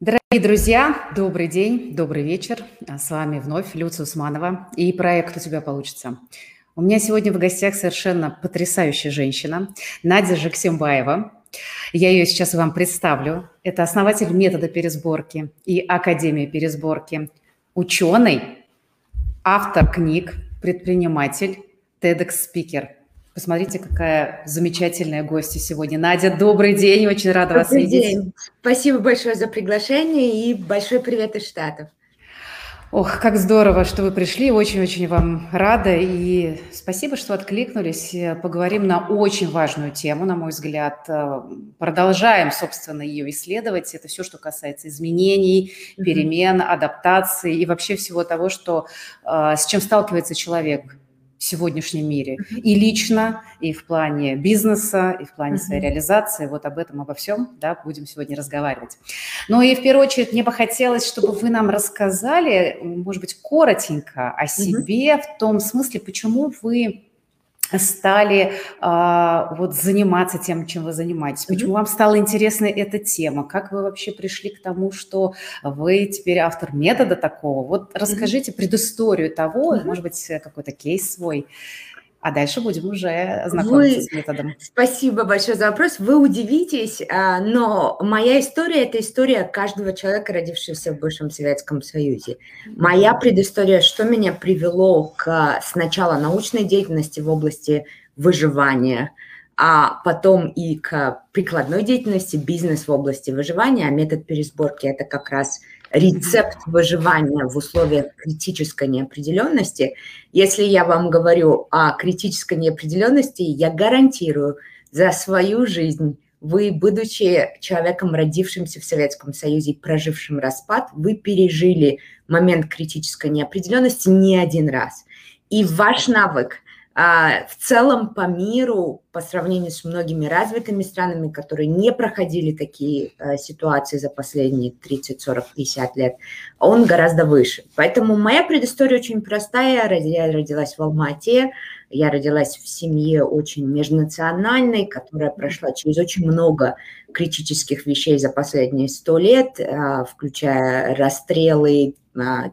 Дорогие друзья, добрый день, добрый вечер. С вами вновь Люция Усманова и проект «У тебя получится». У меня сегодня в гостях совершенно потрясающая женщина Надя Жаксимбаева. Я ее сейчас вам представлю. Это основатель метода пересборки и Академии пересборки, ученый, автор книг, предприниматель, TEDx-спикер – Посмотрите, какая замечательная гостья сегодня. Надя, добрый день, очень рада добрый вас видеть. День. Спасибо большое за приглашение и большой привет из Штатов. Ох, как здорово, что вы пришли, очень-очень вам рада, и спасибо, что откликнулись. Поговорим на очень важную тему, на мой взгляд. Продолжаем, собственно, ее исследовать. Это все, что касается изменений, перемен, адаптации и вообще всего того, что, а, с чем сталкивается человек в сегодняшнем мире. И лично, и в плане бизнеса, и в плане uh-huh. своей реализации. Вот об этом, обо всем, да, будем сегодня разговаривать. Ну и в первую очередь мне бы хотелось, чтобы вы нам рассказали, может быть, коротенько о себе, uh-huh. в том смысле, почему вы стали а, вот заниматься тем, чем вы занимаетесь? Почему mm-hmm. вам стала интересна эта тема? Как вы вообще пришли к тому, что вы теперь автор метода такого? Вот расскажите mm-hmm. предысторию того, mm-hmm. может быть, какой-то кейс свой. А дальше будем уже знакомиться Вы... с методом. Спасибо большое за вопрос. Вы удивитесь, а, но моя история – это история каждого человека, родившегося в бывшем Советском Союзе. Моя предыстория, что меня привело к сначала научной деятельности в области выживания, а потом и к прикладной деятельности, бизнес в области выживания. А метод пересборки – это как раз – рецепт выживания в условиях критической неопределенности. Если я вам говорю о критической неопределенности, я гарантирую за свою жизнь, вы, будучи человеком, родившимся в Советском Союзе и прожившим распад, вы пережили момент критической неопределенности не один раз. И ваш навык в целом по миру, по сравнению с многими развитыми странами, которые не проходили такие а, ситуации за последние 30, 40, 50 лет, он гораздо выше. Поэтому моя предыстория очень простая. Я родилась в Алма-Ате, я родилась в семье очень межнациональной, которая прошла через очень много критических вещей за последние сто лет, а, включая расстрелы,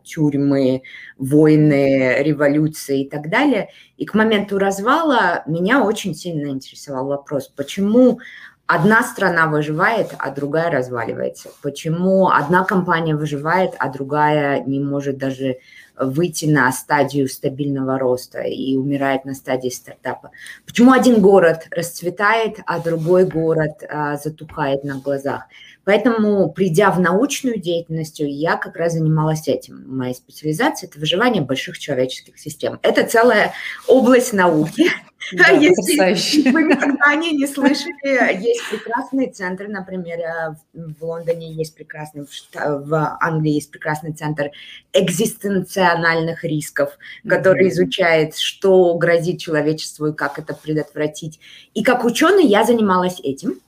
тюрьмы, войны, революции и так далее. И к моменту развала меня очень сильно интересовал вопрос, почему одна страна выживает, а другая разваливается? Почему одна компания выживает, а другая не может даже выйти на стадию стабильного роста и умирает на стадии стартапа? Почему один город расцветает, а другой город а, затухает на глазах? Поэтому, придя в научную деятельность, я как раз занималась этим. Моя специализация – это выживание больших человеческих систем. Это целая область науки. Да, Если вы никогда о ней не слышали, есть прекрасный центр, например, э, в Лондоне есть прекрасный, в Англии есть прекрасный центр экзистенциональных рисков, который изучает, что грозит человечеству и как это предотвратить. И как ученый я занималась этим.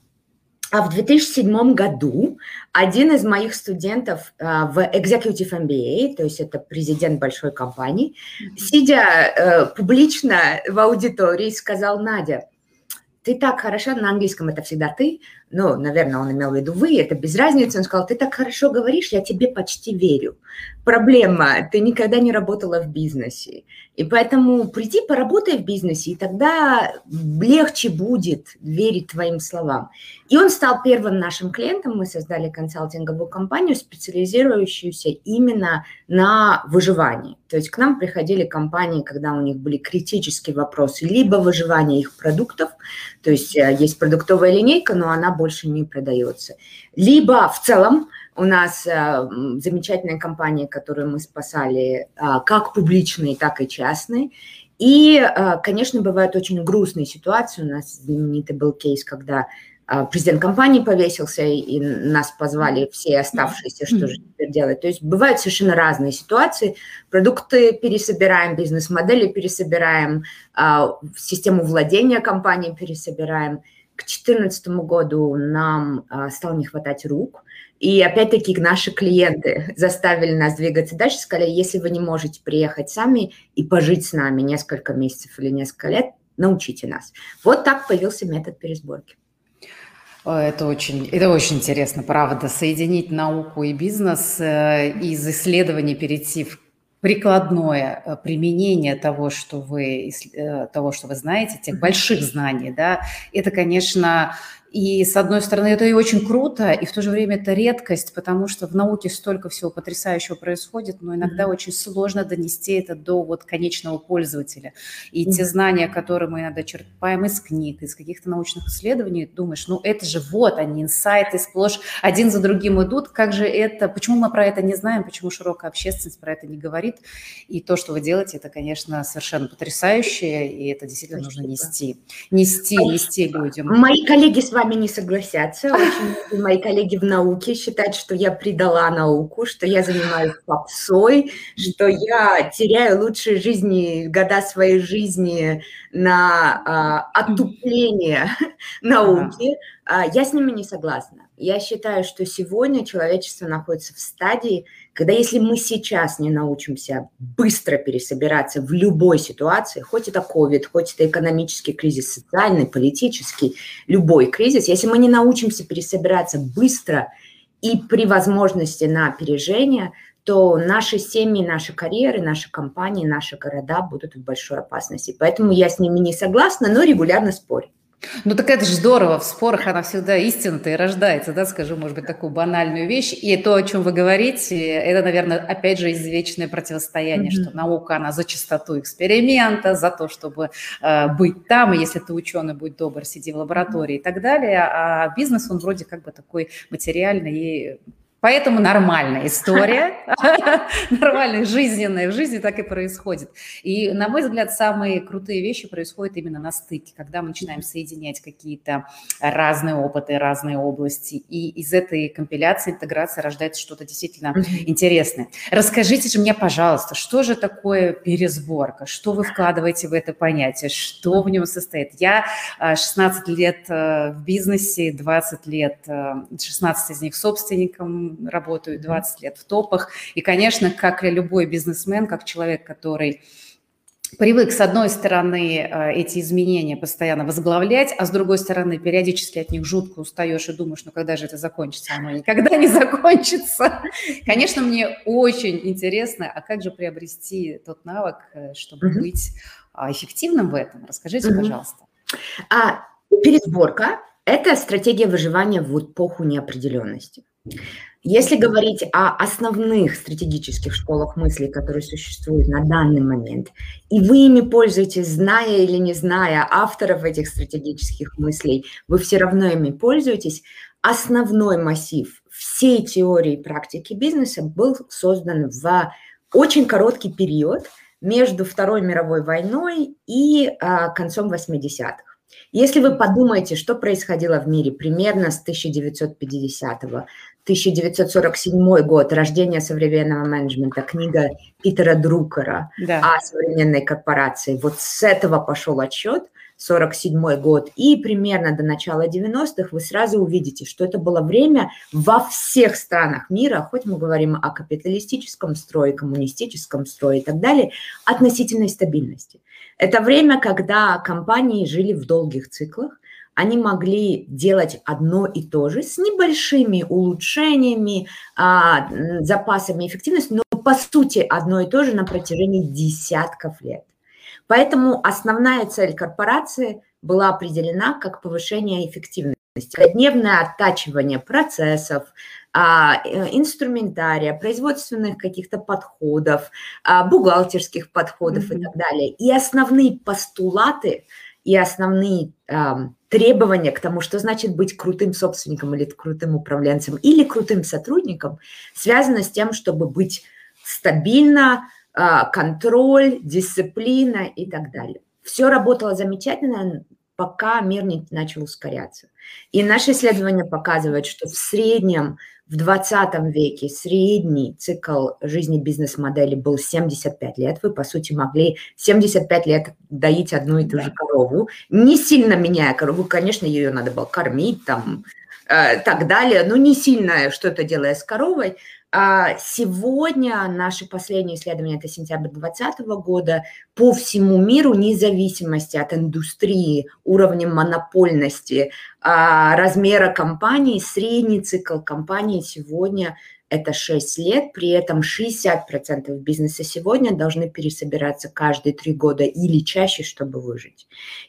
А в 2007 году один из моих студентов uh, в Executive MBA, то есть это президент большой компании, сидя uh, публично в аудитории, сказал, Надя, ты так хорошо, на английском это всегда ты, ну, наверное, он имел в виду вы, это без разницы, он сказал, ты так хорошо говоришь, я тебе почти верю. Проблема, ты никогда не работала в бизнесе, и поэтому приди, поработай в бизнесе, и тогда легче будет верить твоим словам. И он стал первым нашим клиентом, мы создали консалтинговую компанию, специализирующуюся именно на выживании. То есть к нам приходили компании, когда у них были критические вопросы, либо выживание их продуктов, то есть э, есть продуктовая линейка, но она больше не продается. Либо в целом у нас э, замечательная компания, которую мы спасали, э, как публичные, так и частные. И, э, конечно, бывают очень грустные ситуации. У нас знаменитый был кейс, когда президент компании повесился, и нас позвали все оставшиеся, что же теперь делать. То есть бывают совершенно разные ситуации. Продукты пересобираем, бизнес-модели пересобираем, систему владения компанией пересобираем – к 2014 году нам стало не хватать рук. И опять-таки наши клиенты заставили нас двигаться дальше, сказали, если вы не можете приехать сами и пожить с нами несколько месяцев или несколько лет, научите нас. Вот так появился метод пересборки. Это очень, это очень интересно, правда, соединить науку и бизнес, э, из исследований перейти в прикладное э, применение того, что вы, э, того, что вы знаете, тех больших знаний, да, это, конечно, и, с одной стороны, это и очень круто, и в то же время это редкость, потому что в науке столько всего потрясающего происходит, но иногда mm-hmm. очень сложно донести это до вот конечного пользователя. И mm-hmm. те знания, которые мы иногда черпаем из книг, из каких-то научных исследований, думаешь, ну это же вот они, инсайты сплошь один за другим идут, как же это, почему мы про это не знаем, почему широкая общественность про это не говорит. И то, что вы делаете, это, конечно, совершенно потрясающе, и это действительно Спасибо. нужно нести. Нести, нести людям. Мои коллеги с вами не согласятся. Очень мои коллеги в науке считают, что я предала науку, что я занимаюсь попсой, что я теряю лучшие жизни, года своей жизни на а, отупление науки. А, я с ними не согласна. Я считаю, что сегодня человечество находится в стадии, когда если мы сейчас не научимся быстро пересобираться в любой ситуации, хоть это COVID, хоть это экономический кризис, социальный, политический, любой кризис, если мы не научимся пересобираться быстро и при возможности на опережение, то наши семьи, наши карьеры, наши компании, наши города будут в большой опасности. Поэтому я с ними не согласна, но регулярно спорю. Ну так это же здорово, в спорах она всегда истинно-то и рождается, да, скажу, может быть, такую банальную вещь. И то, о чем вы говорите, это, наверное, опять же, извечное противостояние, mm-hmm. что наука, она за чистоту эксперимента, за то, чтобы э, быть там, и если ты ученый, будь добр, сиди в лаборатории и так далее, а бизнес, он вроде как бы такой материальный и Поэтому нормальная история, нормальная, жизненная, в жизни так и происходит. И, на мой взгляд, самые крутые вещи происходят именно на стыке, когда мы начинаем соединять какие-то разные опыты, разные области, и из этой компиляции, интеграции рождается что-то действительно интересное. Расскажите же мне, пожалуйста, что же такое пересборка, что вы вкладываете в это понятие, что в нем состоит? Я 16 лет э, в бизнесе, 20 лет, 16 э, из них собственником, работаю 20 лет в топах. И, конечно, как и любой бизнесмен, как человек, который привык, с одной стороны, э, эти изменения постоянно возглавлять, а с другой стороны, периодически от них жутко устаешь и думаешь, ну когда же это закончится? Оно никогда не закончится. Конечно, мне очень интересно, а как же приобрести тот навык, э, чтобы mm-hmm. быть а, эффективным в этом? Расскажите, mm-hmm. пожалуйста. А, пересборка – это стратегия выживания в эпоху неопределенности. Если говорить о основных стратегических школах мысли, которые существуют на данный момент, и вы ими пользуетесь, зная или не зная авторов этих стратегических мыслей, вы все равно ими пользуетесь, основной массив всей теории и практики бизнеса был создан в очень короткий период между Второй мировой войной и а, концом 80-х. Если вы подумаете, что происходило в мире примерно с 1950 1947 год, рождение современного менеджмента, книга Питера Друкера да. о современной корпорации. Вот с этого пошел отчет, 47 год, и примерно до начала 90-х вы сразу увидите, что это было время во всех странах мира, хоть мы говорим о капиталистическом строе, коммунистическом строе и так далее, относительной стабильности. Это время, когда компании жили в долгих циклах, они могли делать одно и то же с небольшими улучшениями, а, запасами эффективности, но по сути одно и то же на протяжении десятков лет. Поэтому основная цель корпорации была определена как повышение эффективности, дневное оттачивание процессов, а, э, инструментария, производственных каких-то подходов, а, бухгалтерских подходов mm-hmm. и так далее. И основные постулаты и основные требования к тому, что значит быть крутым собственником или крутым управленцем или крутым сотрудником, связано с тем, чтобы быть стабильно, а, контроль, дисциплина и так далее. Все работало замечательно, пока мир не начал ускоряться. И наши исследования показывают, что в среднем в 20 веке средний цикл жизни бизнес-модели был 75 лет. Вы, по сути, могли 75 лет доить одну и ту же корову, не сильно меняя корову. Конечно, ее надо было кормить, там, э, так далее, но не сильно что-то делая с коровой. А сегодня наши последние исследования, это сентябрь 2020 года, по всему миру, вне зависимости от индустрии, уровня монопольности, а, размера компании, средний цикл компании сегодня это 6 лет, при этом 60% бизнеса сегодня должны пересобираться каждые 3 года или чаще, чтобы выжить.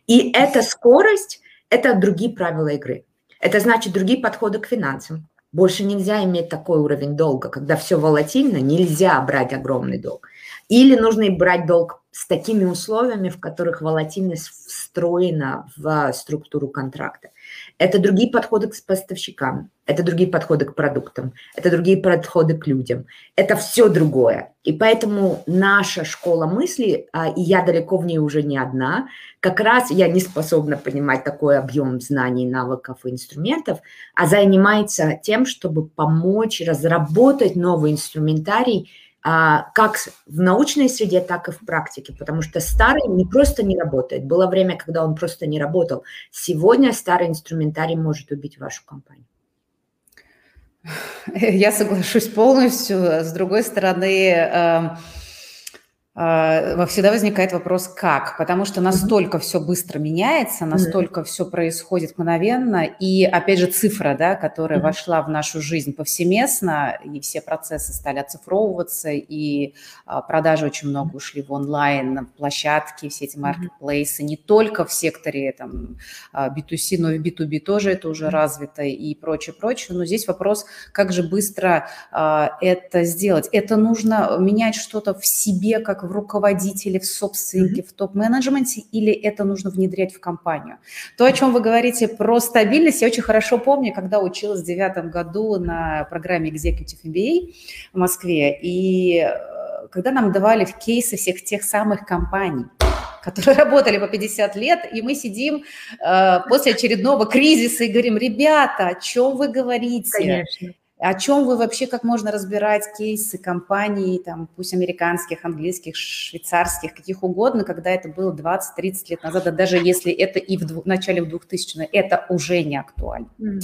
И эта скорость – это другие правила игры. Это значит другие подходы к финансам. Больше нельзя иметь такой уровень долга, когда все волатильно, нельзя брать огромный долг. Или нужно брать долг с такими условиями, в которых волатильность встроена в структуру контракта. Это другие подходы к поставщикам, это другие подходы к продуктам, это другие подходы к людям. Это все другое. И поэтому наша школа мысли, а, и я далеко в ней уже не одна, как раз я не способна понимать такой объем знаний, навыков и инструментов, а занимается тем, чтобы помочь разработать новый инструментарий, как в научной среде, так и в практике, потому что старый не просто не работает. Было время, когда он просто не работал. Сегодня старый инструментарий может убить вашу компанию. Я соглашусь полностью. С другой стороны, эм, а, всегда возникает вопрос, как? Потому что настолько mm-hmm. все быстро меняется, настолько mm-hmm. все происходит мгновенно, и опять же цифра, да, которая mm-hmm. вошла в нашу жизнь повсеместно, и все процессы стали оцифровываться, и а, продажи очень много ушли в онлайн, площадки, все эти маркетплейсы, mm-hmm. не только в секторе там B2C, а, но и в B2B тоже это уже mm-hmm. развито и прочее, прочее. Но здесь вопрос, как же быстро а, это сделать? Это нужно менять что-то в себе, как в руководителе, в собственнике, mm-hmm. в топ-менеджменте, или это нужно внедрять в компанию? То, о чем вы говорите про стабильность, я очень хорошо помню, когда училась в девятом году на программе Executive MBA в Москве, и э, когда нам давали в кейсы всех тех самых компаний, которые работали по 50 лет, и мы сидим э, после очередного кризиса и говорим, ребята, о чем вы говорите? Конечно. О чем вы вообще, как можно разбирать кейсы компаний, там, пусть американских, английских, швейцарских, каких угодно, когда это было 20-30 лет назад, а даже если это и в, в начале 2000-х, это уже не актуально. Mm.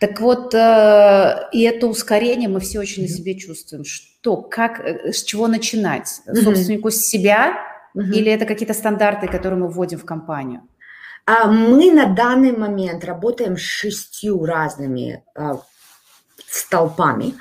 Так вот, э, и это ускорение мы все очень на себе чувствуем. Что, как, э, с чего начинать? Mm-hmm. Собственнику с себя mm-hmm. или это какие-то стандарты, которые мы вводим в компанию? А мы на данный момент работаем с шестью разными а, столпами,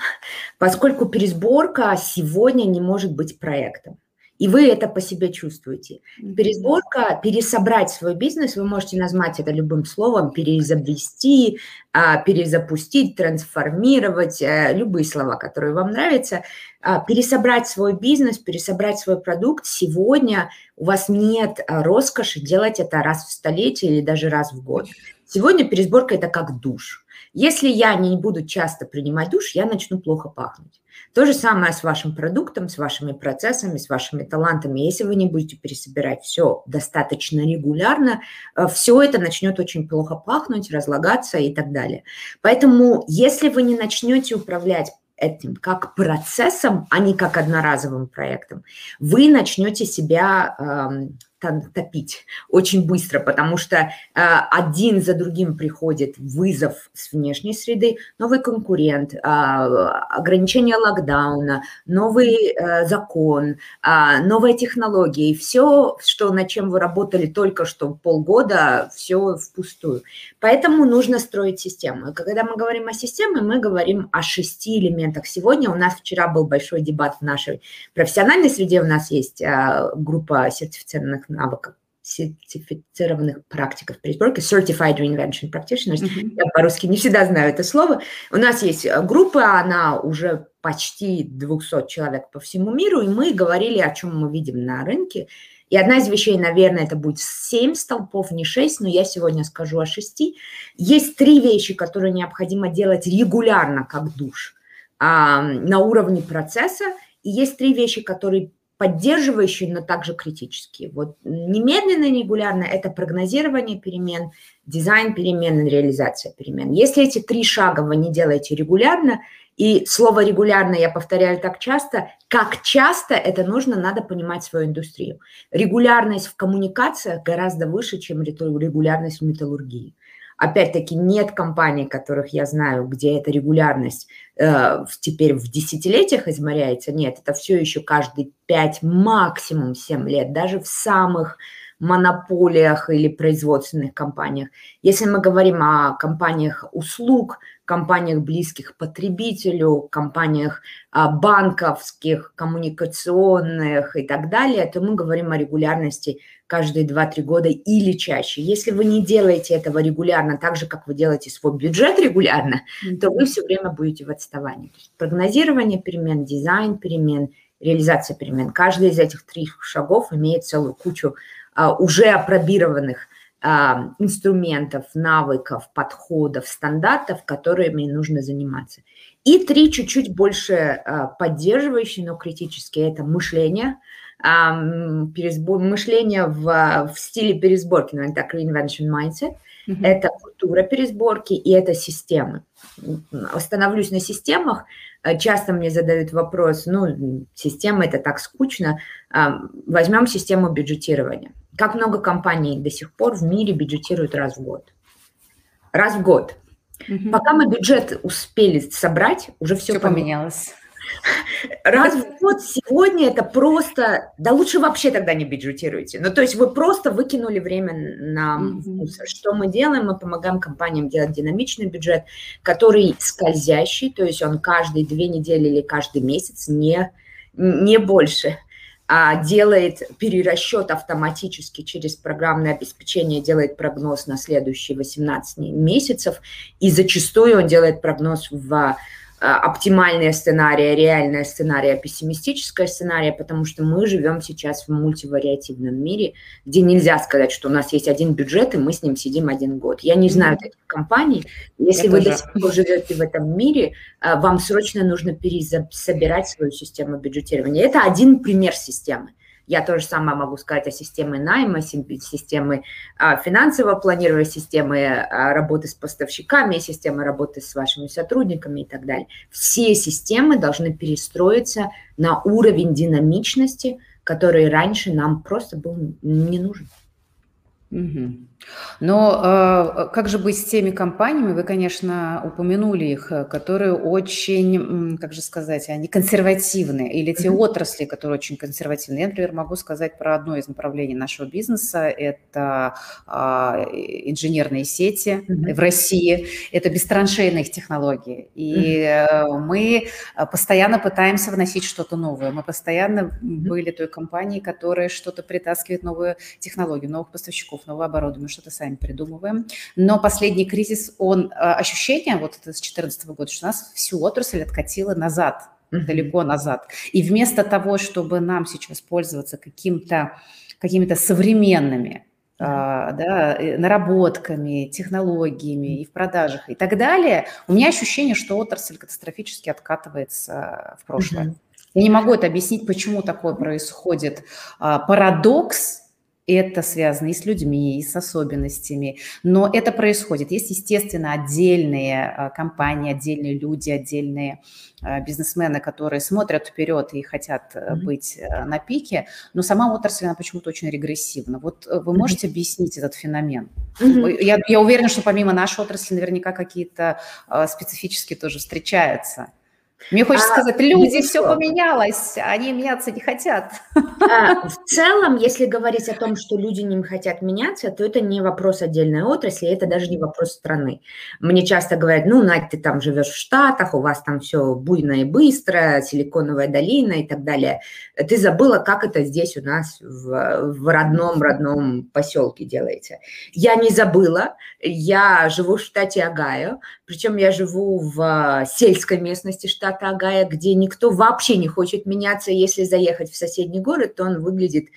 поскольку пересборка сегодня не может быть проектом. И вы это по себе чувствуете. Пересборка, пересобрать свой бизнес, вы можете назвать это любым словом, переизобрести, а, перезапустить, трансформировать, э, любые слова, которые вам нравятся. А, пересобрать свой бизнес, пересобрать свой продукт. Сегодня у вас нет а, роскоши делать это раз в столетие или даже раз в год. Сегодня пересборка – это как душ. Если я не буду часто принимать душ, я начну плохо пахнуть. То же самое с вашим продуктом, с вашими процессами, с вашими талантами. Если вы не будете пересобирать все достаточно регулярно, э, все это начнет очень плохо пахнуть, разлагаться и так далее. Поэтому, если вы не начнете управлять этим как процессом, а не как одноразовым проектом, вы начнете себя эм, топить очень быстро, потому что э, один за другим приходит вызов с внешней среды, новый конкурент, э, ограничение локдауна, новый э, закон, э, технология, и все, что, над чем вы работали только что полгода, все впустую. Поэтому нужно строить систему. И когда мы говорим о системе, мы говорим о шести элементах. Сегодня у нас вчера был большой дебат в нашей профессиональной среде, у нас есть э, группа сертифицированных навыков сертифицированных практиков пересборки, Certified Reinvention Practitioners. Mm-hmm. Я по-русски не всегда знаю это слово. У нас есть э, группа, она уже почти 200 человек по всему миру, и мы говорили, о чем мы видим на рынке. И одна из вещей, наверное, это будет 7 столпов, не 6, но я сегодня скажу о 6. Есть три вещи, которые необходимо делать регулярно, как душ, на уровне процесса. И есть три вещи, которые поддерживающие, но также критические. Вот немедленно регулярно это прогнозирование перемен, дизайн перемен реализация перемен. Если эти три шага вы не делаете регулярно, и слово регулярно я повторяю так часто, как часто это нужно, надо понимать свою индустрию. Регулярность в коммуникациях гораздо выше, чем регулярность в металлургии. Опять-таки, нет компаний, которых я знаю, где эта регулярность э, теперь в десятилетиях измеряется. Нет, это все еще каждые 5, максимум 7 лет. Даже в самых монополиях или производственных компаниях. Если мы говорим о компаниях услуг, компаниях близких потребителю, компаниях а, банковских, коммуникационных и так далее, то мы говорим о регулярности каждые 2-3 года или чаще. Если вы не делаете этого регулярно, так же, как вы делаете свой бюджет регулярно, то вы все время будете в отставании. Прогнозирование перемен, дизайн перемен, реализация перемен. Каждый из этих трех шагов имеет целую кучу а, уже опробированных а, инструментов, навыков, подходов, стандартов, которыми нужно заниматься. И три чуть-чуть больше а, поддерживающие, но критические – это мышление, пересбор, мышление в, в стиле пересборки, наверное, так, reinvention mindset, mm-hmm. это культура пересборки и это системы. Остановлюсь на системах. Э, часто мне задают вопрос, ну, система это так скучно. Возьмем систему бюджетирования. Как много компаний до сих пор в мире бюджетируют раз в год? Раз в год. Угу. Пока мы бюджет успели собрать, уже все, все поменялось. Раз в год сегодня это просто... Да лучше вообще тогда не бюджетируйте. Ну, то есть вы просто выкинули время на мусор. Что мы делаем? Мы помогаем компаниям делать динамичный бюджет, который скользящий, то есть он каждые две недели или каждый месяц, не, не больше а делает перерасчет автоматически через программное обеспечение, делает прогноз на следующие 18 месяцев, и зачастую он делает прогноз в оптимальные сценарии, реальные сценарии, пессимистическое сценария, потому что мы живем сейчас в мультивариативном мире, где нельзя сказать, что у нас есть один бюджет, и мы с ним сидим один год. Я не знаю таких компаний. Если Я вы тоже. до сих пор живете в этом мире, а, вам срочно нужно пересобирать свою систему бюджетирования. Это один пример системы. Я тоже самое могу сказать о системе найма, системы а, финансового планирования, системы а, работы с поставщиками, системы работы с вашими сотрудниками и так далее. Все системы должны перестроиться на уровень динамичности, который раньше нам просто был не нужен. Угу. Но э, как же быть с теми компаниями, вы, конечно, упомянули их, э, которые очень, как же сказать, они консервативны, или те mm-hmm. отрасли, которые очень консервативны. Я, например, могу сказать про одно из направлений нашего бизнеса, это э, инженерные сети mm-hmm. в России, это бестраншейные технологии. И mm-hmm. мы постоянно пытаемся вносить что-то новое. Мы постоянно mm-hmm. были той компанией, которая что-то притаскивает, новые технологии, новых поставщиков, новое оборудование, что-то сами придумываем. Но последний кризис, он, э, ощущение вот это с 2014 года, что нас всю отрасль откатило назад, mm-hmm. далеко назад. И вместо того, чтобы нам сейчас пользоваться каким-то какими-то современными Uh, да, э, наработками, технологиями и в продажах и так далее, у меня ощущение, что отрасль катастрофически откатывается в прошлое. Mm-hmm. Я не могу это объяснить, почему такое происходит. А, парадокс это связано и с людьми, и с особенностями, но это происходит. Есть, естественно, отдельные а, компании, отдельные люди, отдельные а, бизнесмены, которые смотрят вперед и хотят mm-hmm. быть э, на пике, но сама отрасль, она почему-то очень регрессивна. Вот э, вы можете mm-hmm. объяснить этот феномен? Mm-hmm. Я, я уверена, что помимо нашей отрасли наверняка какие-то специфические тоже встречаются. Мне хочется а, сказать, люди, все поменялось, они меняться не хотят. А, в целом, если говорить о том, что люди не хотят меняться, то это не вопрос отдельной отрасли, это даже не вопрос страны. Мне часто говорят, ну, Надь, ты там живешь в Штатах, у вас там все буйно и быстро, силиконовая долина и так далее. Ты забыла, как это здесь у нас в, в родном-родном поселке делается. Я не забыла, я живу в штате Огайо, причем я живу в сельской местности штата штата Агая, где никто вообще не хочет меняться. Если заехать в соседний город, то он выглядит,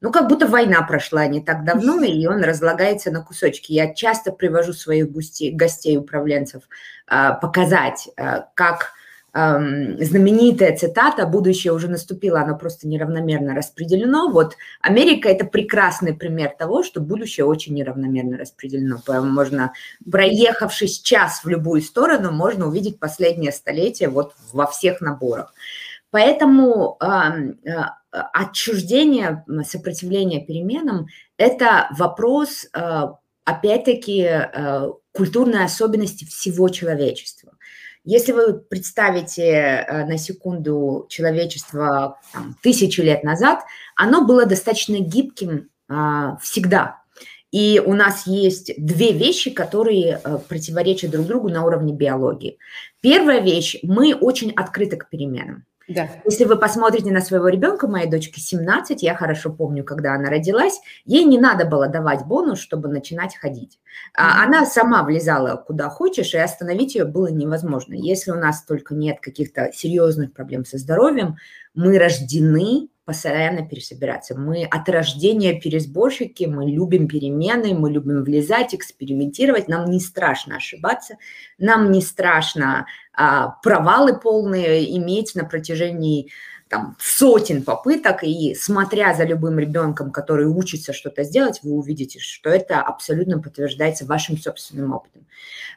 ну, как будто война прошла не так давно, и он разлагается на кусочки. Я часто привожу своих гостей, гостей управленцев а, показать, а, как знаменитая цитата «Будущее уже наступило, оно просто неравномерно распределено». Вот Америка – это прекрасный пример того, что будущее очень неравномерно распределено. Можно, проехавшись час в любую сторону, можно увидеть последнее столетие вот во всех наборах. Поэтому э, отчуждение, сопротивление переменам – это вопрос, э, опять-таки, э, культурной особенности всего человечества. Если вы представите э, на секунду человечество там, тысячу лет назад, оно было достаточно гибким а, всегда. И у нас есть две вещи, которые э, противоречат друг другу на уровне биологии. Первая вещь, мы очень открыты к переменам. Да. Если вы посмотрите на своего ребенка, моей дочке 17, я хорошо помню, когда она родилась, ей не надо было давать бонус, чтобы начинать ходить. Mm-hmm. Она сама влезала куда хочешь, и остановить ее было невозможно. Если у нас только нет каких-то серьезных проблем со здоровьем, мы рождены постоянно пересобираться. Мы от рождения пересборщики, мы любим перемены, мы любим влезать, экспериментировать. Нам не страшно ошибаться, нам не страшно а, провалы полные иметь на протяжении там, сотен попыток, и смотря за любым ребенком, который учится что-то сделать, вы увидите, что это абсолютно подтверждается вашим собственным опытом.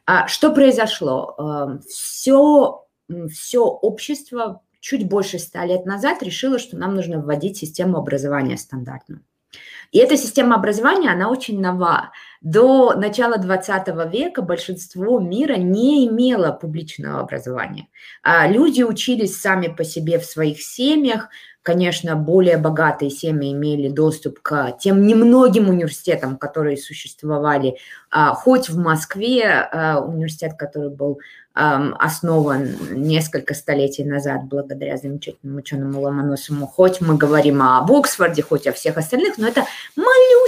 А, что произошло? Все, эм, все общество чуть больше ста лет назад решила, что нам нужно вводить систему образования стандартную. И эта система образования, она очень нова. До начала 20 века большинство мира не имело публичного образования. А люди учились сами по себе в своих семьях, конечно, более богатые семьи имели доступ к тем немногим университетам, которые существовали, а, хоть в Москве, а, университет, который был основан несколько столетий назад благодаря замечательному ученому Ломоносову, хоть мы говорим об Оксфорде, хоть о всех остальных, но это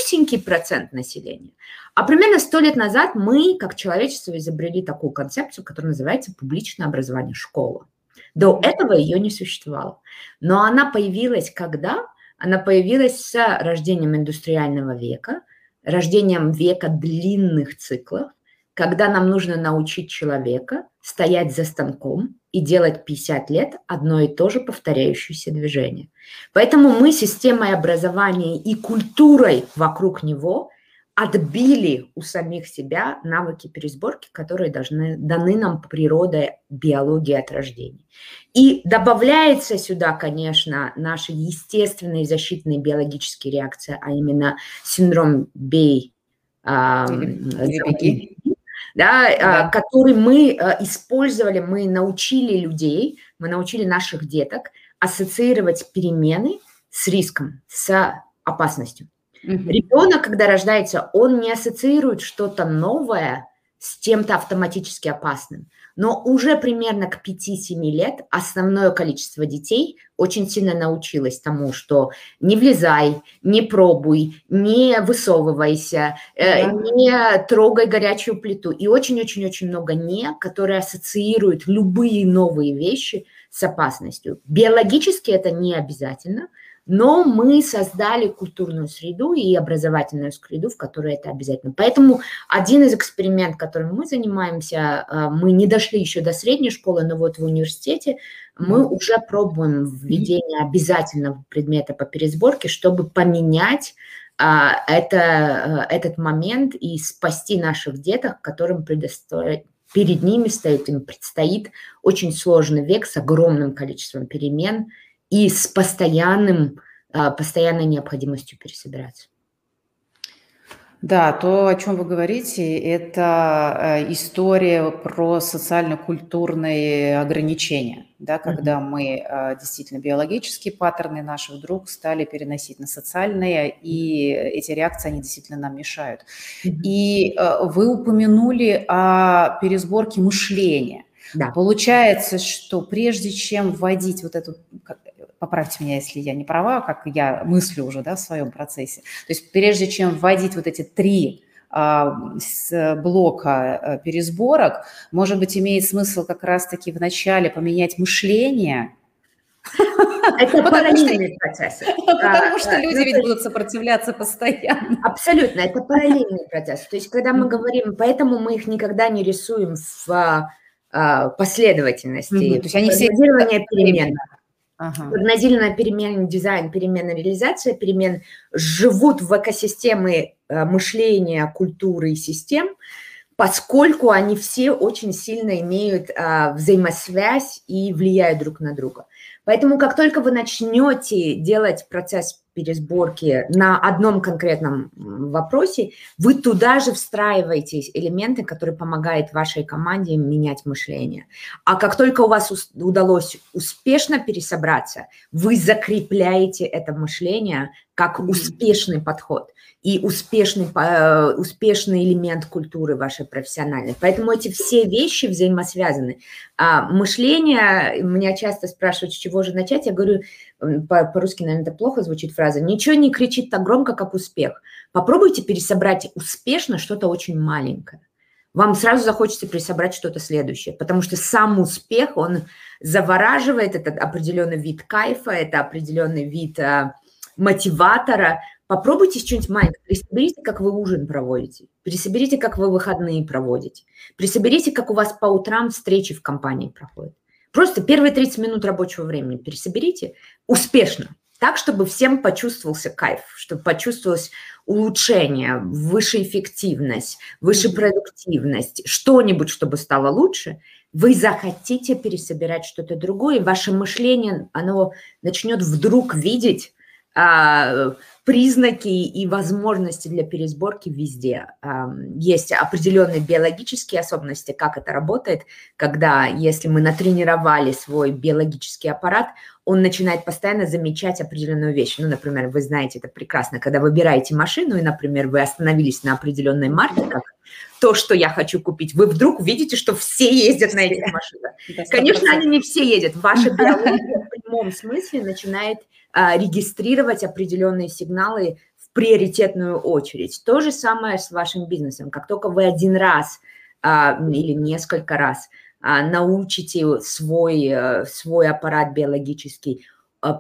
малюсенький процент населения. А примерно сто лет назад мы, как человечество, изобрели такую концепцию, которая называется публичное образование, школа. До этого ее не существовало. Но она появилась когда? Она появилась с рождением индустриального века, рождением века длинных циклов, когда нам нужно научить человека стоять за станком и делать 50 лет одно и то же повторяющееся движение. Поэтому мы системой образования и культурой вокруг него отбили у самих себя навыки пересборки, которые должны, даны нам природой биологии от рождения. И добавляется сюда, конечно, наши естественные защитные биологические реакции, а именно синдром Бей, да, да. который мы э, использовали, мы научили людей, мы научили наших деток ассоциировать перемены с риском, с опасностью. Угу. Ребенок, когда рождается, он не ассоциирует что-то новое с чем-то автоматически опасным. Но уже примерно к 5-7 лет основное количество детей очень сильно научилось тому, что не влезай, не пробуй, не высовывайся, э, да. не трогай горячую плиту. И очень-очень-очень много «не», которые ассоциируют любые новые вещи с опасностью. Биологически это не обязательно – но мы создали культурную среду и образовательную среду, в которой это обязательно. Поэтому один из экспериментов, которым мы занимаемся, э, мы не дошли еще до средней школы, но вот в университете мы уже пробуем введение обязательного предмета по пересборке, чтобы поменять а, это, э, этот момент и спасти наших деток, которым предоставляет перед ними стоит, им предстоит очень сложный век с огромным количеством перемен – и с постоянным, а, постоянной необходимостью пересобираться. Да, то, о чем вы говорите, это э, история про социально-культурные ограничения, да, когда mm-hmm. мы э, действительно биологические паттерны наших вдруг стали переносить на социальные, и эти реакции, они действительно нам мешают. Mm-hmm. И э, вы упомянули о пересборке мышления. Да. Получается, что прежде чем вводить вот эту поправьте меня, если я не права, как я мыслю уже да, в своем процессе. То есть прежде чем вводить вот эти три а, с блока э, пересборок, может быть, имеет смысл как раз-таки вначале поменять мышление, это параллельный процесс. Потому что люди ведь будут сопротивляться постоянно. Абсолютно, это параллельный процесс. То есть, когда мы говорим, поэтому мы их никогда не рисуем в а, а, последовательности. То есть они все перемен. Ага. Прогнозированная перемен дизайн, переменная реализация перемен живут в экосистеме э, мышления, культуры и систем, поскольку они все очень сильно имеют а, взаимосвязь и влияют друг на друга. Поэтому как только вы начнете делать процесс пересборки на одном конкретном вопросе, вы туда же встраиваете элементы, которые помогают вашей команде менять мышление. А как только у вас удалось успешно пересобраться, вы закрепляете это мышление как успешный подход и успешный, э, успешный элемент культуры вашей профессиональной. Поэтому эти все вещи взаимосвязаны. А мышление, меня часто спрашивают, с чего же начать, я говорю, по-русски, наверное, это плохо звучит фраза, ничего не кричит так громко, как успех. Попробуйте пересобрать успешно что-то очень маленькое. Вам сразу захочется пересобрать что-то следующее, потому что сам успех, он завораживает, это определенный вид кайфа, это определенный вид а, мотиватора. Попробуйте что-нибудь маленькое. Пересоберите, как вы ужин проводите. Пересоберите, как вы выходные проводите. Пересоберите, как у вас по утрам встречи в компании проходят. Просто первые 30 минут рабочего времени пересоберите успешно, так, чтобы всем почувствовался кайф, чтобы почувствовалось улучшение, высшая эффективность, высшая продуктивность, что-нибудь, чтобы стало лучше, вы захотите пересобирать что-то другое, ваше мышление, оно начнет вдруг видеть признаки и возможности для пересборки везде. Есть определенные биологические особенности, как это работает, когда если мы натренировали свой биологический аппарат, он начинает постоянно замечать определенную вещь. Ну, например, вы знаете это прекрасно, когда выбираете машину, и, например, вы остановились на определенной марке, как то, что я хочу купить, вы вдруг видите, что все ездят на этих машинах. Конечно, они не все ездят. Ваша биология в прямом смысле начинает а, регистрировать определенные сигналы в приоритетную очередь. То же самое с вашим бизнесом. Как только вы один раз а, или несколько раз а, научите свой, э, свой аппарат биологический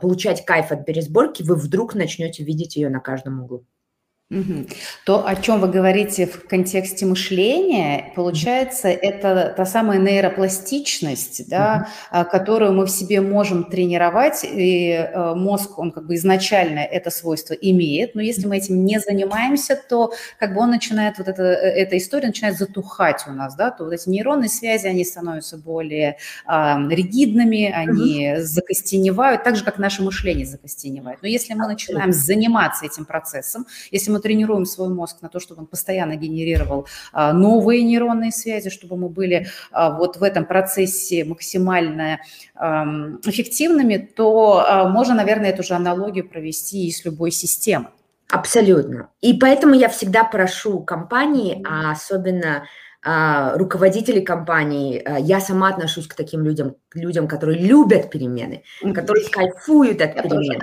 получать кайф от пересборки, вы вдруг начнете видеть ее на каждом углу. То, о чем вы говорите в контексте мышления, получается, это та самая нейропластичность, да, а, которую мы в себе можем тренировать, и э, мозг, он как бы изначально это свойство имеет, но если мы этим не занимаемся, то как бы он начинает, вот это, э, эта история начинает затухать у нас, да, то вот эти нейронные связи, они становятся более а, ригидными, они закостеневают, так же, как наше мышление закостеневает. Но если мы начинаем заниматься этим процесом, если мы тренируем свой мозг на то, чтобы он постоянно генерировал а, новые нейронные связи, чтобы мы были а, вот в этом процессе максимально эффективными, то а, можно, наверное, эту же аналогию провести и с любой системой. Абсолютно. И поэтому я всегда прошу компании, а особенно а, руководители компаний, а, я сама отношусь к таким людям, к людям, которые любят перемены, которые кайфуют от перемен.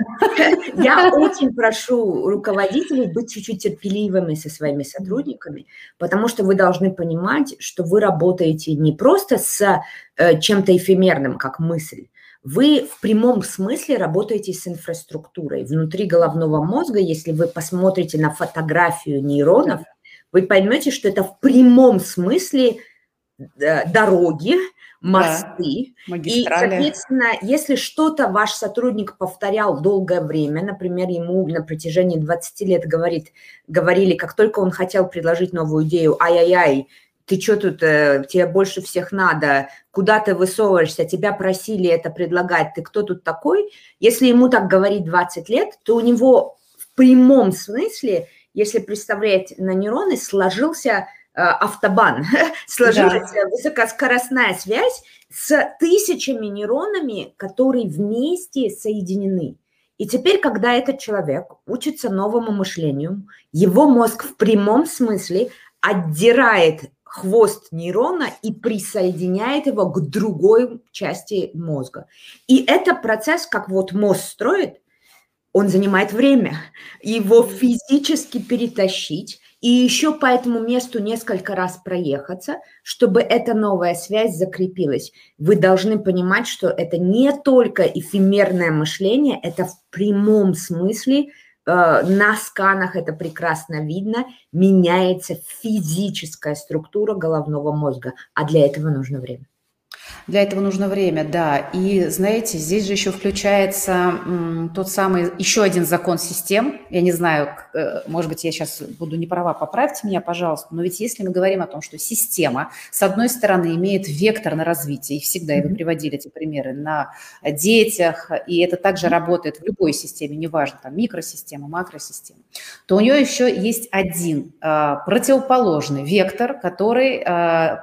Я очень прошу руководителей быть чуть-чуть терпеливыми со своими сотрудниками, потому что вы должны понимать, что вы работаете не просто с э, чем-то эфемерным, как мысль, вы в прямом смысле работаете с инфраструктурой. Внутри головного мозга, если вы посмотрите на фотографию нейронов, вы поймете, что это в прямом смысле э, дороги, мосты. Да, и, соответственно, если что-то ваш сотрудник повторял долгое время, например, ему на протяжении 20 лет говорит, говорили, как только он хотел предложить новую идею, ай-яй-яй, ты что тут, э, тебе больше всех надо, куда ты высовываешься, тебя просили это предлагать, ты кто тут такой? Если ему так говорить 20 лет, то у него в прямом смысле – если представлять на нейроны, сложился э, автобан, сложилась да. высокоскоростная связь с тысячами нейронами, которые вместе соединены. И теперь, когда этот человек учится новому мышлению, его мозг в прямом смысле отдирает хвост нейрона и присоединяет его к другой части мозга. И это процесс, как вот мозг строит, он занимает время. Его физически перетащить и еще по этому месту несколько раз проехаться, чтобы эта новая связь закрепилась. Вы должны понимать, что это не только эфемерное мышление, это в прямом смысле, э, на сканах это прекрасно видно, меняется физическая структура головного мозга, а для этого нужно время. Для этого нужно время, да. И знаете, здесь же еще включается м, тот самый, еще один закон систем. Я не знаю, э, может быть, я сейчас буду не права, поправьте меня, пожалуйста. Но ведь если мы говорим о том, что система, с одной стороны, имеет вектор на развитие, и всегда, и вы приводили эти примеры, на детях, и это также работает в любой системе, неважно, там микросистема, макросистема, то у нее еще есть один э, противоположный вектор, который Э,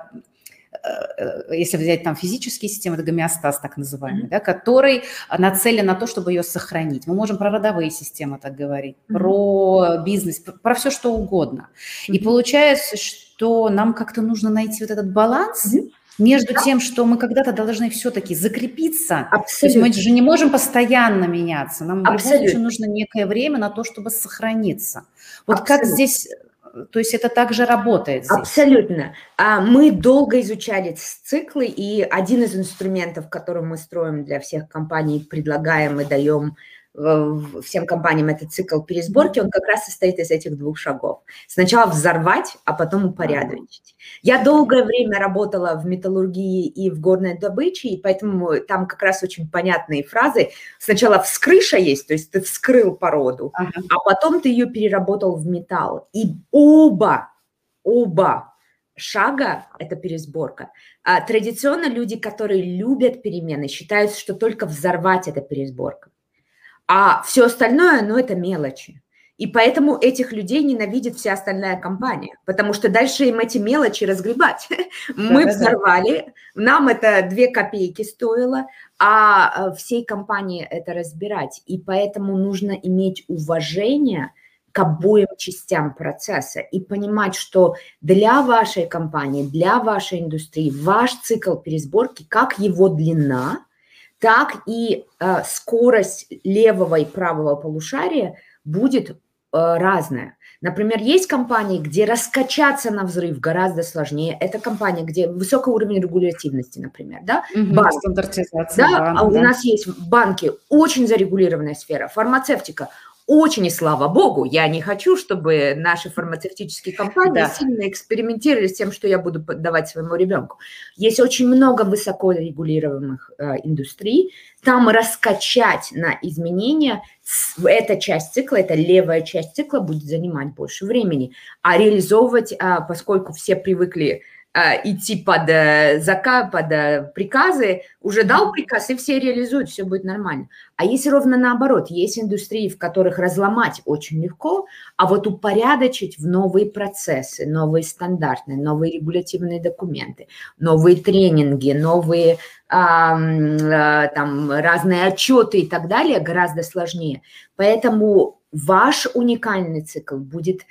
если взять там физические системы, это гомеостаз так называемый, mm-hmm. да, который нацелен на то, чтобы ее сохранить. Мы можем про родовые системы так говорить, mm-hmm. про бизнес, про, про все что угодно. Mm-hmm. И получается, что нам как-то нужно найти вот этот баланс. Mm-hmm между да. тем, что мы когда-то должны все-таки закрепиться. Абсолютно. То есть мы же не можем постоянно меняться. Нам Абсолютно. в любом случае нужно некое время на то, чтобы сохраниться. Вот Абсолютно. как здесь то есть это также работает здесь. Абсолютно. А Мы долго изучали циклы, и один из инструментов, который мы строим для всех компаний, предлагаем и даем всем компаниям этот цикл пересборки, он как раз состоит из этих двух шагов. Сначала взорвать, а потом упорядочить. Я долгое время работала в металлургии и в горной добыче, и поэтому там как раз очень понятные фразы. Сначала вскрыша есть, то есть ты вскрыл породу, ага. а потом ты ее переработал в металл. И оба, оба шага – это пересборка. А традиционно люди, которые любят перемены, считают, что только взорвать – это пересборка. А все остальное, ну, это мелочи. И поэтому этих людей ненавидит вся остальная компания, потому что дальше им эти мелочи разгребать. Мы взорвали, нам это две копейки стоило, а э, всей компании это разбирать. И поэтому нужно иметь уважение к обоим частям процесса и понимать, что для вашей компании, для вашей индустрии ваш цикл пересборки, как его длина – так и э, скорость левого и правого полушария будет э, разная. Например, есть компании, где раскачаться на взрыв гораздо сложнее. Это компания, где высокий уровень регулятивности, например, да? Угу, банк. Стандартизация. Да, банк, а у да. нас есть банки, очень зарегулированная сфера, фармацевтика, очень, и слава богу, я не хочу, чтобы наши фармацевтические компании да. сильно экспериментировали с тем, что я буду давать своему ребенку. Есть очень много высоко регулируемых э, индустрий. Там раскачать на изменения эта часть цикла, эта левая часть цикла будет занимать больше времени. А реализовывать, а, поскольку все привыкли идти под, э, зака, под э, приказы, уже дал приказ, и все реализуют, все будет нормально. А если ровно наоборот, есть индустрии, в которых разломать очень легко, а вот упорядочить в новые процессы, новые стандарты, новые регулятивные документы, новые тренинги, новые а, там, разные отчеты и так далее гораздо сложнее. Поэтому ваш уникальный цикл будет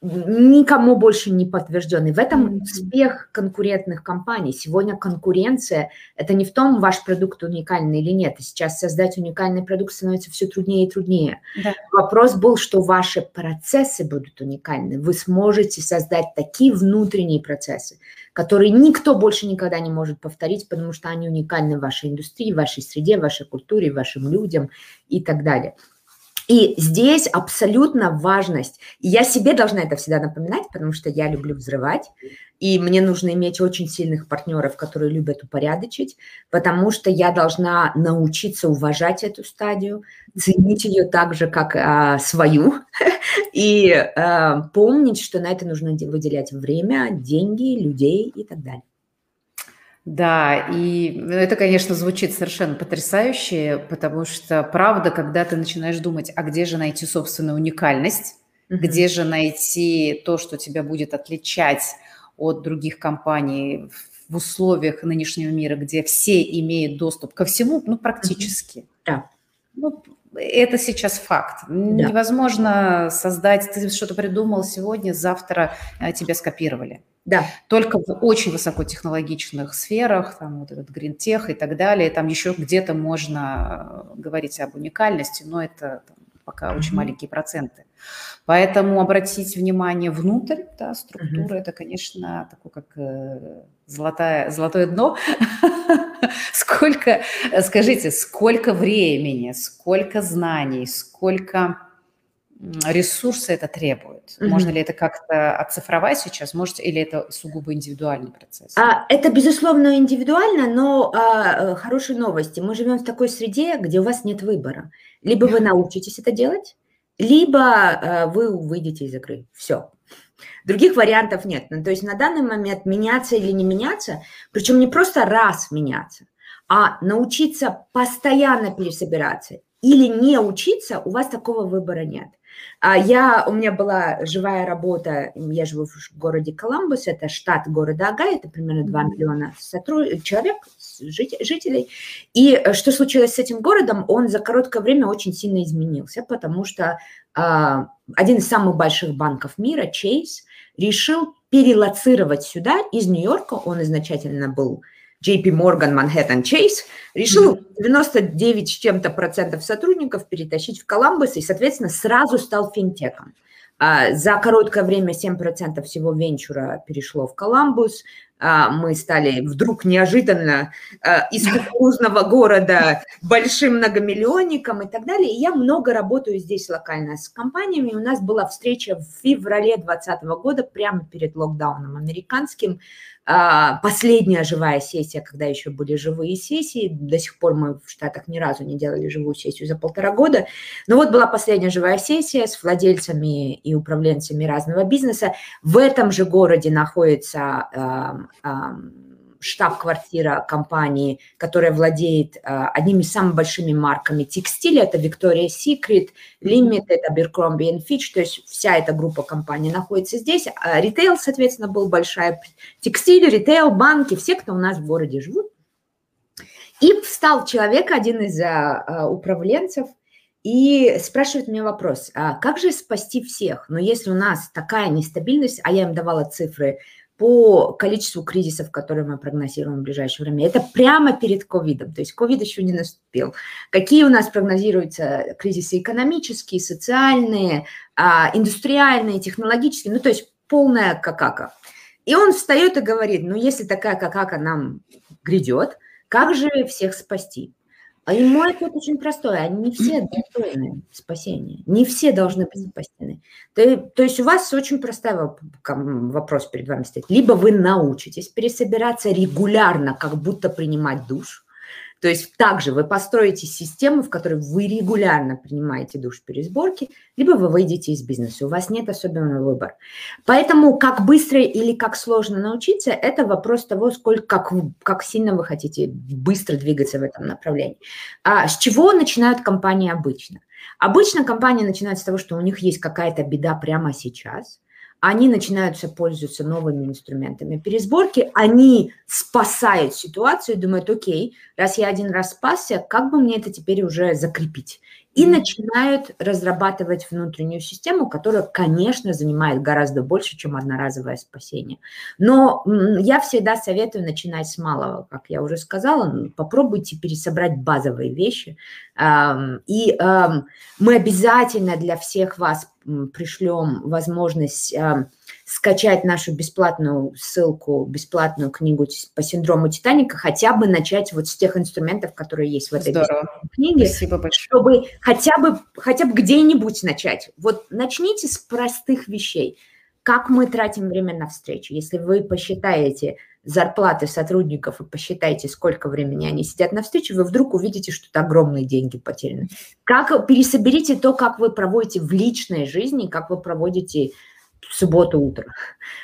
никому больше не подтвержденный. В этом успех конкурентных компаний. Сегодня конкуренция – это не в том, ваш продукт уникальный или нет. сейчас создать уникальный продукт становится все труднее и труднее. Да. Вопрос был, что ваши процессы будут уникальны. Вы сможете создать такие внутренние процессы, которые никто больше никогда не может повторить, потому что они уникальны в вашей индустрии, в вашей среде, в вашей культуре, вашим людям и так далее. И здесь абсолютно важность. Я себе должна это всегда напоминать, потому что я люблю взрывать. И мне нужно иметь очень сильных партнеров, которые любят упорядочить, потому что я должна научиться уважать эту стадию, ценить ее так же, как а, свою, и а, помнить, что на это нужно выделять время, деньги, людей и так далее. Да, и это, конечно, звучит совершенно потрясающе, потому что, правда, когда ты начинаешь думать, а где же найти собственную уникальность, mm-hmm. где же найти то, что тебя будет отличать от других компаний в условиях нынешнего мира, где все имеют доступ ко всему, ну, практически. Mm-hmm. Да. Ну, это сейчас факт. Да. Невозможно создать, ты что-то придумал сегодня, завтра э, тебя скопировали. Да. Только в очень высокотехнологичных сферах, там вот этот гринтех и так далее, там еще где-то можно э, говорить об уникальности, но это там, пока mm-hmm. очень маленькие проценты. Поэтому обратить внимание внутрь, да, структура, mm-hmm. это, конечно, такое как э, золотое, золотое дно. сколько, скажите, сколько времени, сколько знаний, сколько ресурсов это требует? Mm-hmm. Можно ли это как-то оцифровать сейчас? Можете, или это сугубо индивидуальный процесс? А, это, безусловно, индивидуально, но а, э, хорошие новости. Мы живем в такой среде, где у вас нет выбора. Либо вы научитесь это делать, либо а, вы выйдете из игры. Все. Других вариантов нет. Ну, то есть на данный момент меняться или не меняться, причем не просто раз меняться, а научиться постоянно пересобираться или не учиться, у вас такого выбора нет. А я, у меня была живая работа, я живу в городе Коламбус, это штат города Агай, это примерно 2 миллиона сотруд... человек, жителей. И э, что случилось с этим городом? Он за короткое время очень сильно изменился, потому что а, один из самых больших банков мира, Chase, решил перелоцировать сюда из Нью-Йорка, он изначально был JP Morgan, Manhattan Chase, решил 99 с чем-то процентов сотрудников перетащить в Коламбус и, соответственно, сразу стал финтеком. А, за короткое время 7% всего венчура перешло в Коламбус. А, мы стали вдруг неожиданно а, из кукурузного города большим многомиллионником и так далее. И я много работаю здесь локально с компаниями. У нас была встреча в феврале 2020 года, прямо перед локдауном американским, а, последняя живая сессия, когда еще были живые сессии, до сих пор мы в Штатах ни разу не делали живую сессию за полтора года, но вот была последняя живая сессия с владельцами и управленцами разного бизнеса. В этом же городе находится штаб-квартира компании, которая владеет э, одними из самых большими марками текстиля. Это Victoria's Secret, Limited, Abercrombie Fitch. То есть вся эта группа компаний находится здесь. А ритейл, соответственно, был большая. Текстиль, ритейл, банки, все, кто у нас в городе живут. И встал человек, один из а, управленцев, и спрашивает меня вопрос, а как же спасти всех? Но если у нас такая нестабильность, а я им давала цифры по количеству кризисов, которые мы прогнозируем в ближайшее время. Это прямо перед ковидом, то есть ковид еще не наступил. Какие у нас прогнозируются кризисы экономические, социальные, а, индустриальные, технологические, ну то есть полная какака. И он встает и говорит, ну если такая какака нам грядет, как же всех спасти? А и мой ответ очень простой. Они не все достойны спасения. Не все должны быть спасены. То, то есть у вас очень простой вопрос перед вами стоит. Либо вы научитесь пересобираться регулярно, как будто принимать душ, то есть также вы построите систему, в которой вы регулярно принимаете душ пересборки, либо вы выйдете из бизнеса. У вас нет особенного выбора. Поэтому как быстро или как сложно научиться, это вопрос того, сколько, как, как сильно вы хотите быстро двигаться в этом направлении. А с чего начинают компании обычно? Обычно компании начинают с того, что у них есть какая-то беда прямо сейчас – они начинаются пользоваться новыми инструментами пересборки, они спасают ситуацию и думают, окей, раз я один раз спасся, как бы мне это теперь уже закрепить? И начинают разрабатывать внутреннюю систему, которая, конечно, занимает гораздо больше, чем одноразовое спасение. Но я всегда советую начинать с малого, как я уже сказала, попробуйте пересобрать базовые вещи, и мы обязательно для всех вас пришлем возможность скачать нашу бесплатную ссылку, бесплатную книгу по синдрому Титаника, хотя бы начать вот с тех инструментов, которые есть в этой книге. Спасибо большое. Чтобы хотя бы, хотя бы где-нибудь начать. Вот начните с простых вещей. Как мы тратим время на встречу? Если вы посчитаете зарплаты сотрудников и посчитаете, сколько времени они сидят на встрече, вы вдруг увидите, что это огромные деньги потеряны. Как пересоберите то, как вы проводите в личной жизни, как вы проводите в субботу утро.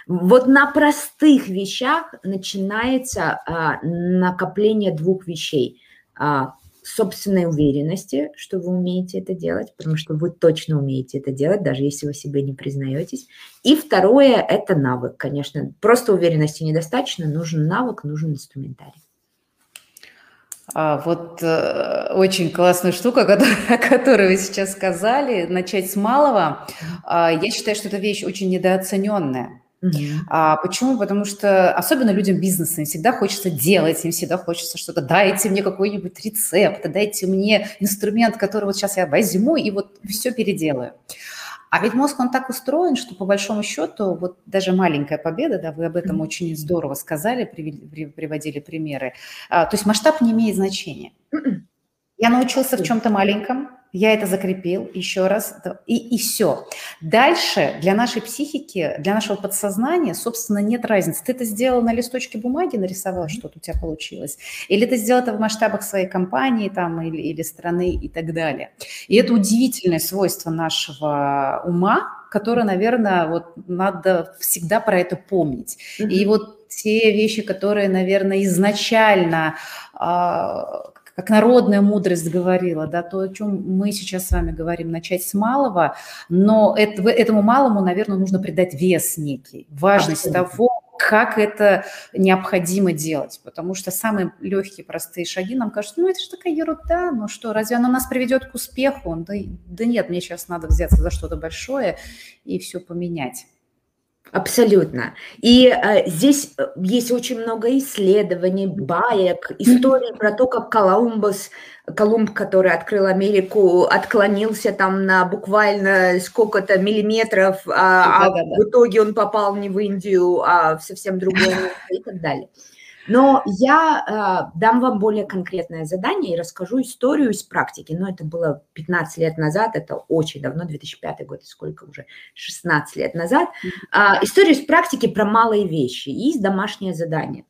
Вот на простых вещах начинается а, накопление двух вещей. А, собственной уверенности, что вы умеете это делать, потому что вы точно умеете это делать, даже если вы себе не признаетесь. И второе – это навык, конечно. Просто уверенности недостаточно, нужен навык, нужен инструментарий. А, вот э, очень классная штука, которую, о которой вы сейчас сказали, начать с малого. А, я считаю, что эта вещь очень недооцененная. Mm-hmm. А, почему? Потому что особенно людям бизнеса им всегда хочется делать, им всегда хочется что-то. Дайте мне какой-нибудь рецепт, дайте мне инструмент, который вот сейчас я возьму и вот все переделаю. А ведь мозг, он так устроен, что по большому счету, вот даже маленькая победа, да, вы об этом очень здорово сказали, приводили примеры, а, то есть масштаб не имеет значения. Я научился в чем-то маленьком, я это закрепил еще раз, и, и все. Дальше для нашей психики, для нашего подсознания, собственно, нет разницы. Ты это сделал на листочке бумаги, нарисовал, что-то у тебя получилось, или ты сделал это в масштабах своей компании там, или, или страны и так далее. И это удивительное свойство нашего ума, которое, наверное, вот надо всегда про это помнить. Mm-hmm. И вот те вещи, которые, наверное, изначально а, как народная мудрость говорила, да, то, о чем мы сейчас с вами говорим, начать с малого, но это, этому малому, наверное, нужно придать вес некий, важность Абсолютно. того, как это необходимо делать, потому что самые легкие, простые шаги нам кажутся, ну это же такая ерунда, ну что, разве она нас приведет к успеху? Да, да нет, мне сейчас надо взяться за что-то большое и все поменять. Абсолютно. И э, здесь э, есть очень много исследований, баек, историй про то, как Колумбус, Колумб, который открыл Америку, отклонился там на буквально сколько-то миллиметров, а, а в итоге он попал не в Индию, а в совсем другое место и так далее. Но я э, дам вам более конкретное задание и расскажу историю из практики. Но это было 15 лет назад, это очень давно, 2005 год, сколько уже, 16 лет назад. Э, историю из практики про малые вещи и домашнее задание.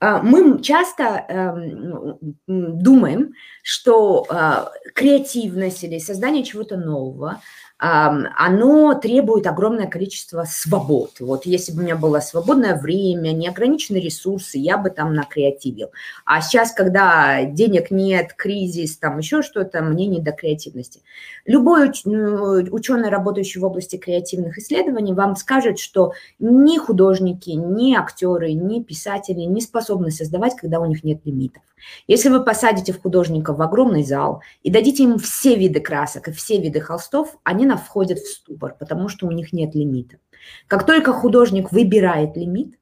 Э, мы часто э, думаем, что э, креативность или создание чего-то нового – оно требует огромное количество свобод. Вот если бы у меня было свободное время, неограниченные ресурсы, я бы там накреативил. А сейчас, когда денег нет, кризис, там еще что-то, мне не до креативности. Любой ну, ученый, работающий в области креативных исследований, вам скажет, что ни художники, ни актеры, ни писатели не способны создавать, когда у них нет лимитов. Если вы посадите в художников в огромный зал и дадите им все виды красок и все виды холстов, они на входят в ступор, потому что у них нет лимита. Как только художник выбирает лимит,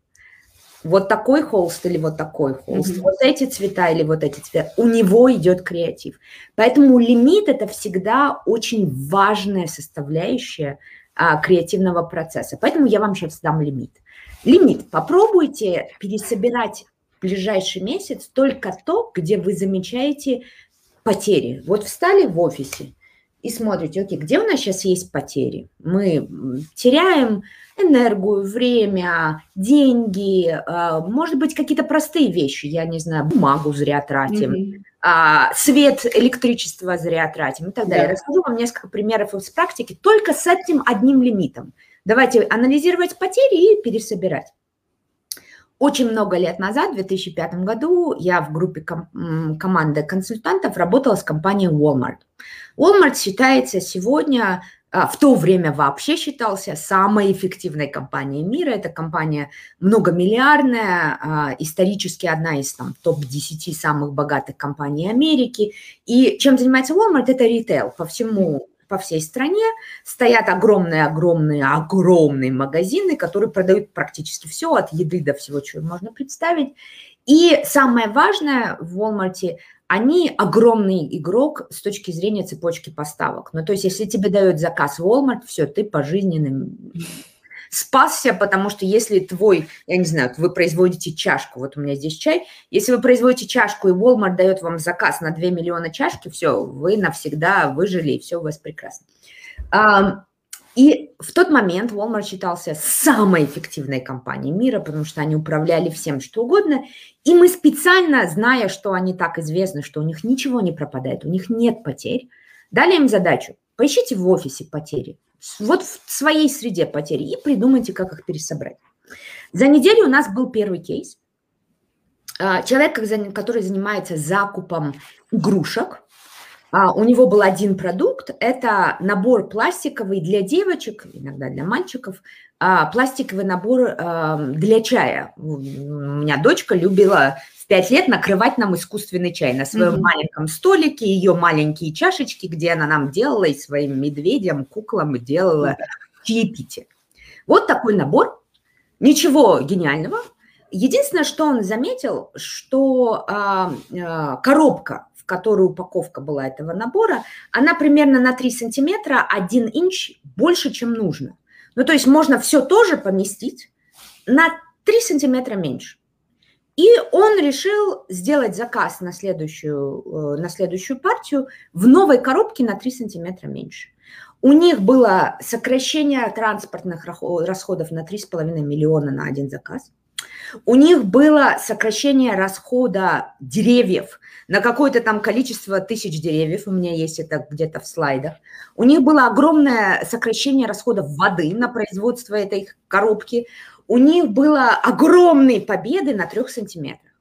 вот такой холст или вот такой холст, mm-hmm. вот эти цвета или вот эти цвета, у него идет креатив. Поэтому лимит это всегда очень важная составляющая а, креативного процесса. Поэтому я вам сейчас дам лимит. Лимит. Попробуйте пересобирать ближайший месяц только то, где вы замечаете потери. Вот встали в офисе и смотрите, окей, где у нас сейчас есть потери? Мы теряем энергию, время, деньги, а, может быть, какие-то простые вещи, я не знаю, бумагу зря тратим, mm-hmm. свет, электричество зря тратим и так далее. Да. Расскажу вам несколько примеров из практики только с этим одним лимитом. Давайте анализировать потери и пересобирать. Очень много лет назад, в 2005 году, я в группе ком- команды консультантов работала с компанией Walmart. Walmart считается сегодня, а, в то время вообще считался самой эффективной компанией мира. Это компания многомиллиардная, а, исторически одна из там, топ-10 самых богатых компаний Америки. И чем занимается Walmart? Это ритейл по всему по всей стране стоят огромные-огромные, огромные магазины, которые продают практически все, от еды до всего, чего можно представить. И самое важное в Walmart, они огромный игрок с точки зрения цепочки поставок. Ну, то есть, если тебе дают заказ Walmart, все, ты пожизненным спасся, потому что если твой, я не знаю, вы производите чашку, вот у меня здесь чай, если вы производите чашку, и Walmart дает вам заказ на 2 миллиона чашки, все, вы навсегда выжили, и все у вас прекрасно. И в тот момент Walmart считался самой эффективной компанией мира, потому что они управляли всем, что угодно. И мы специально, зная, что они так известны, что у них ничего не пропадает, у них нет потерь, дали им задачу. Поищите в офисе потери вот в своей среде потери и придумайте, как их пересобрать. За неделю у нас был первый кейс. А, человек, который занимается закупом игрушек, а, у него был один продукт, это набор пластиковый для девочек, иногда для мальчиков, а, пластиковый набор для чая. У меня дочка любила в пять лет накрывать нам искусственный чай на своем mm-hmm. маленьком столике, ее маленькие чашечки, где она нам делала и своим медведям, куклам делала mm-hmm. чаепитие. Вот такой набор. Ничего гениального. Единственное, что он заметил, что а, а, коробка, в которой упаковка была этого набора, она примерно на 3 сантиметра, 1 инч больше, чем нужно. Ну, то есть можно все тоже поместить на 3 сантиметра меньше. И он решил сделать заказ на следующую, э, на следующую партию в новой коробке на 3 сантиметра меньше. У них было сокращение транспортных расходов на 3,5 миллиона на один заказ. У них было сокращение расхода деревьев на какое-то там количество тысяч деревьев, у меня есть это где-то в слайдах. У них было огромное сокращение расходов воды на производство этой коробки. У них было огромные победы на трех сантиметрах.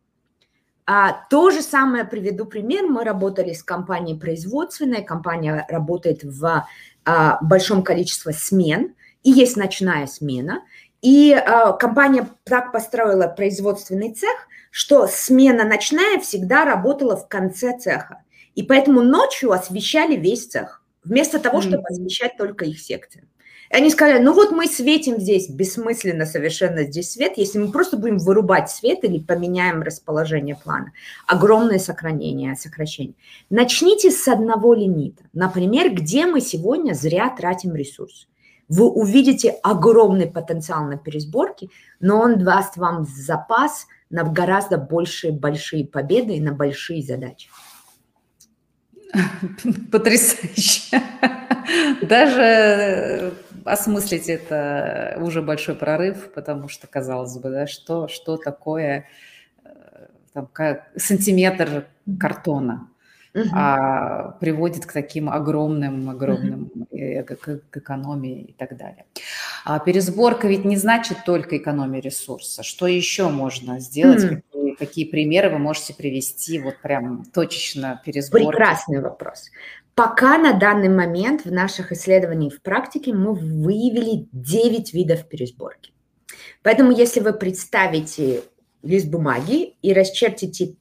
А, то же самое приведу пример. Мы работали с компанией производственной. Компания работает в а, большом количестве смен. И есть ночная смена. И а, компания так построила производственный цех, что смена ночная всегда работала в конце цеха. И поэтому ночью освещали весь цех, вместо того, чтобы освещать только их секции. Они сказали, ну вот мы светим здесь, бессмысленно совершенно здесь свет, если мы просто будем вырубать свет или поменяем расположение плана. Огромное сохранение, сокращение. Начните с одного лимита. Например, где мы сегодня зря тратим ресурс вы увидите огромный потенциал на пересборке, но он даст вам запас на гораздо большие большие победы и на большие задачи. Потрясающе. Даже э, осмыслить это уже большой прорыв, потому что, казалось бы, да, что, что такое э, там, как сантиметр картона угу. а, приводит к таким огромным, огромным угу. к, к экономии и так далее. А пересборка ведь не значит только экономия ресурса. Что еще можно сделать? Угу. Какие, какие примеры вы можете привести вот прям точечно пересборки? Прекрасный вопрос. Пока на данный момент в наших исследованиях в практике мы выявили 9 видов пересборки. Поэтому если вы представите лист бумаги и расчертите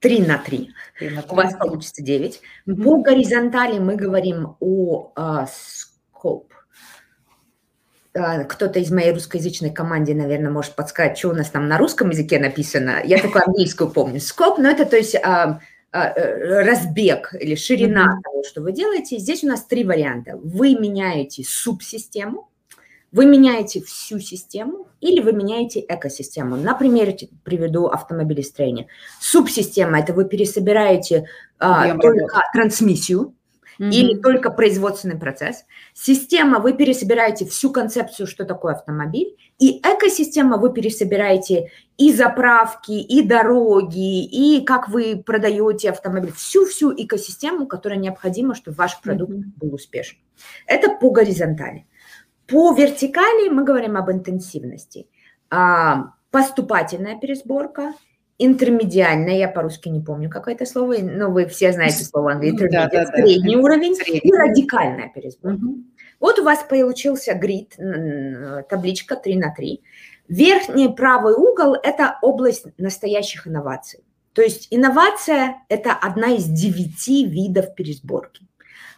3 на 3. 3 на 3. У вас получится 9. Mm-hmm. По горизонтали мы говорим о uh, scope. Uh, кто-то из моей русскоязычной команды, наверное, может подсказать, что у нас там на русском языке написано. Я только английскую помню. Scope, но это то есть uh, разбег или ширина mm-hmm. того, что вы делаете. Здесь у нас три варианта. Вы меняете субсистему, вы меняете всю систему или вы меняете экосистему. Например, приведу автомобилестроение. Субсистема – это вы пересобираете а, только трансмиссию, mm-hmm. или только производственный процесс. Система, вы пересобираете всю концепцию, что такое автомобиль. И экосистема, вы пересобираете и заправки, и дороги, и как вы продаете автомобиль. Всю-всю экосистему, которая необходима, чтобы ваш продукт mm-hmm. был успешен. Это по горизонтали. По вертикали мы говорим об интенсивности. А, поступательная пересборка, интермедиальная, я по-русски не помню какое это слово, но вы все знаете слово английское, да, да, средний да. уровень средний. и радикальная пересборка. Угу. Вот у вас получился грид, табличка 3 на 3. Верхний правый угол – это область настоящих инноваций. То есть инновация – это одна из девяти видов пересборки.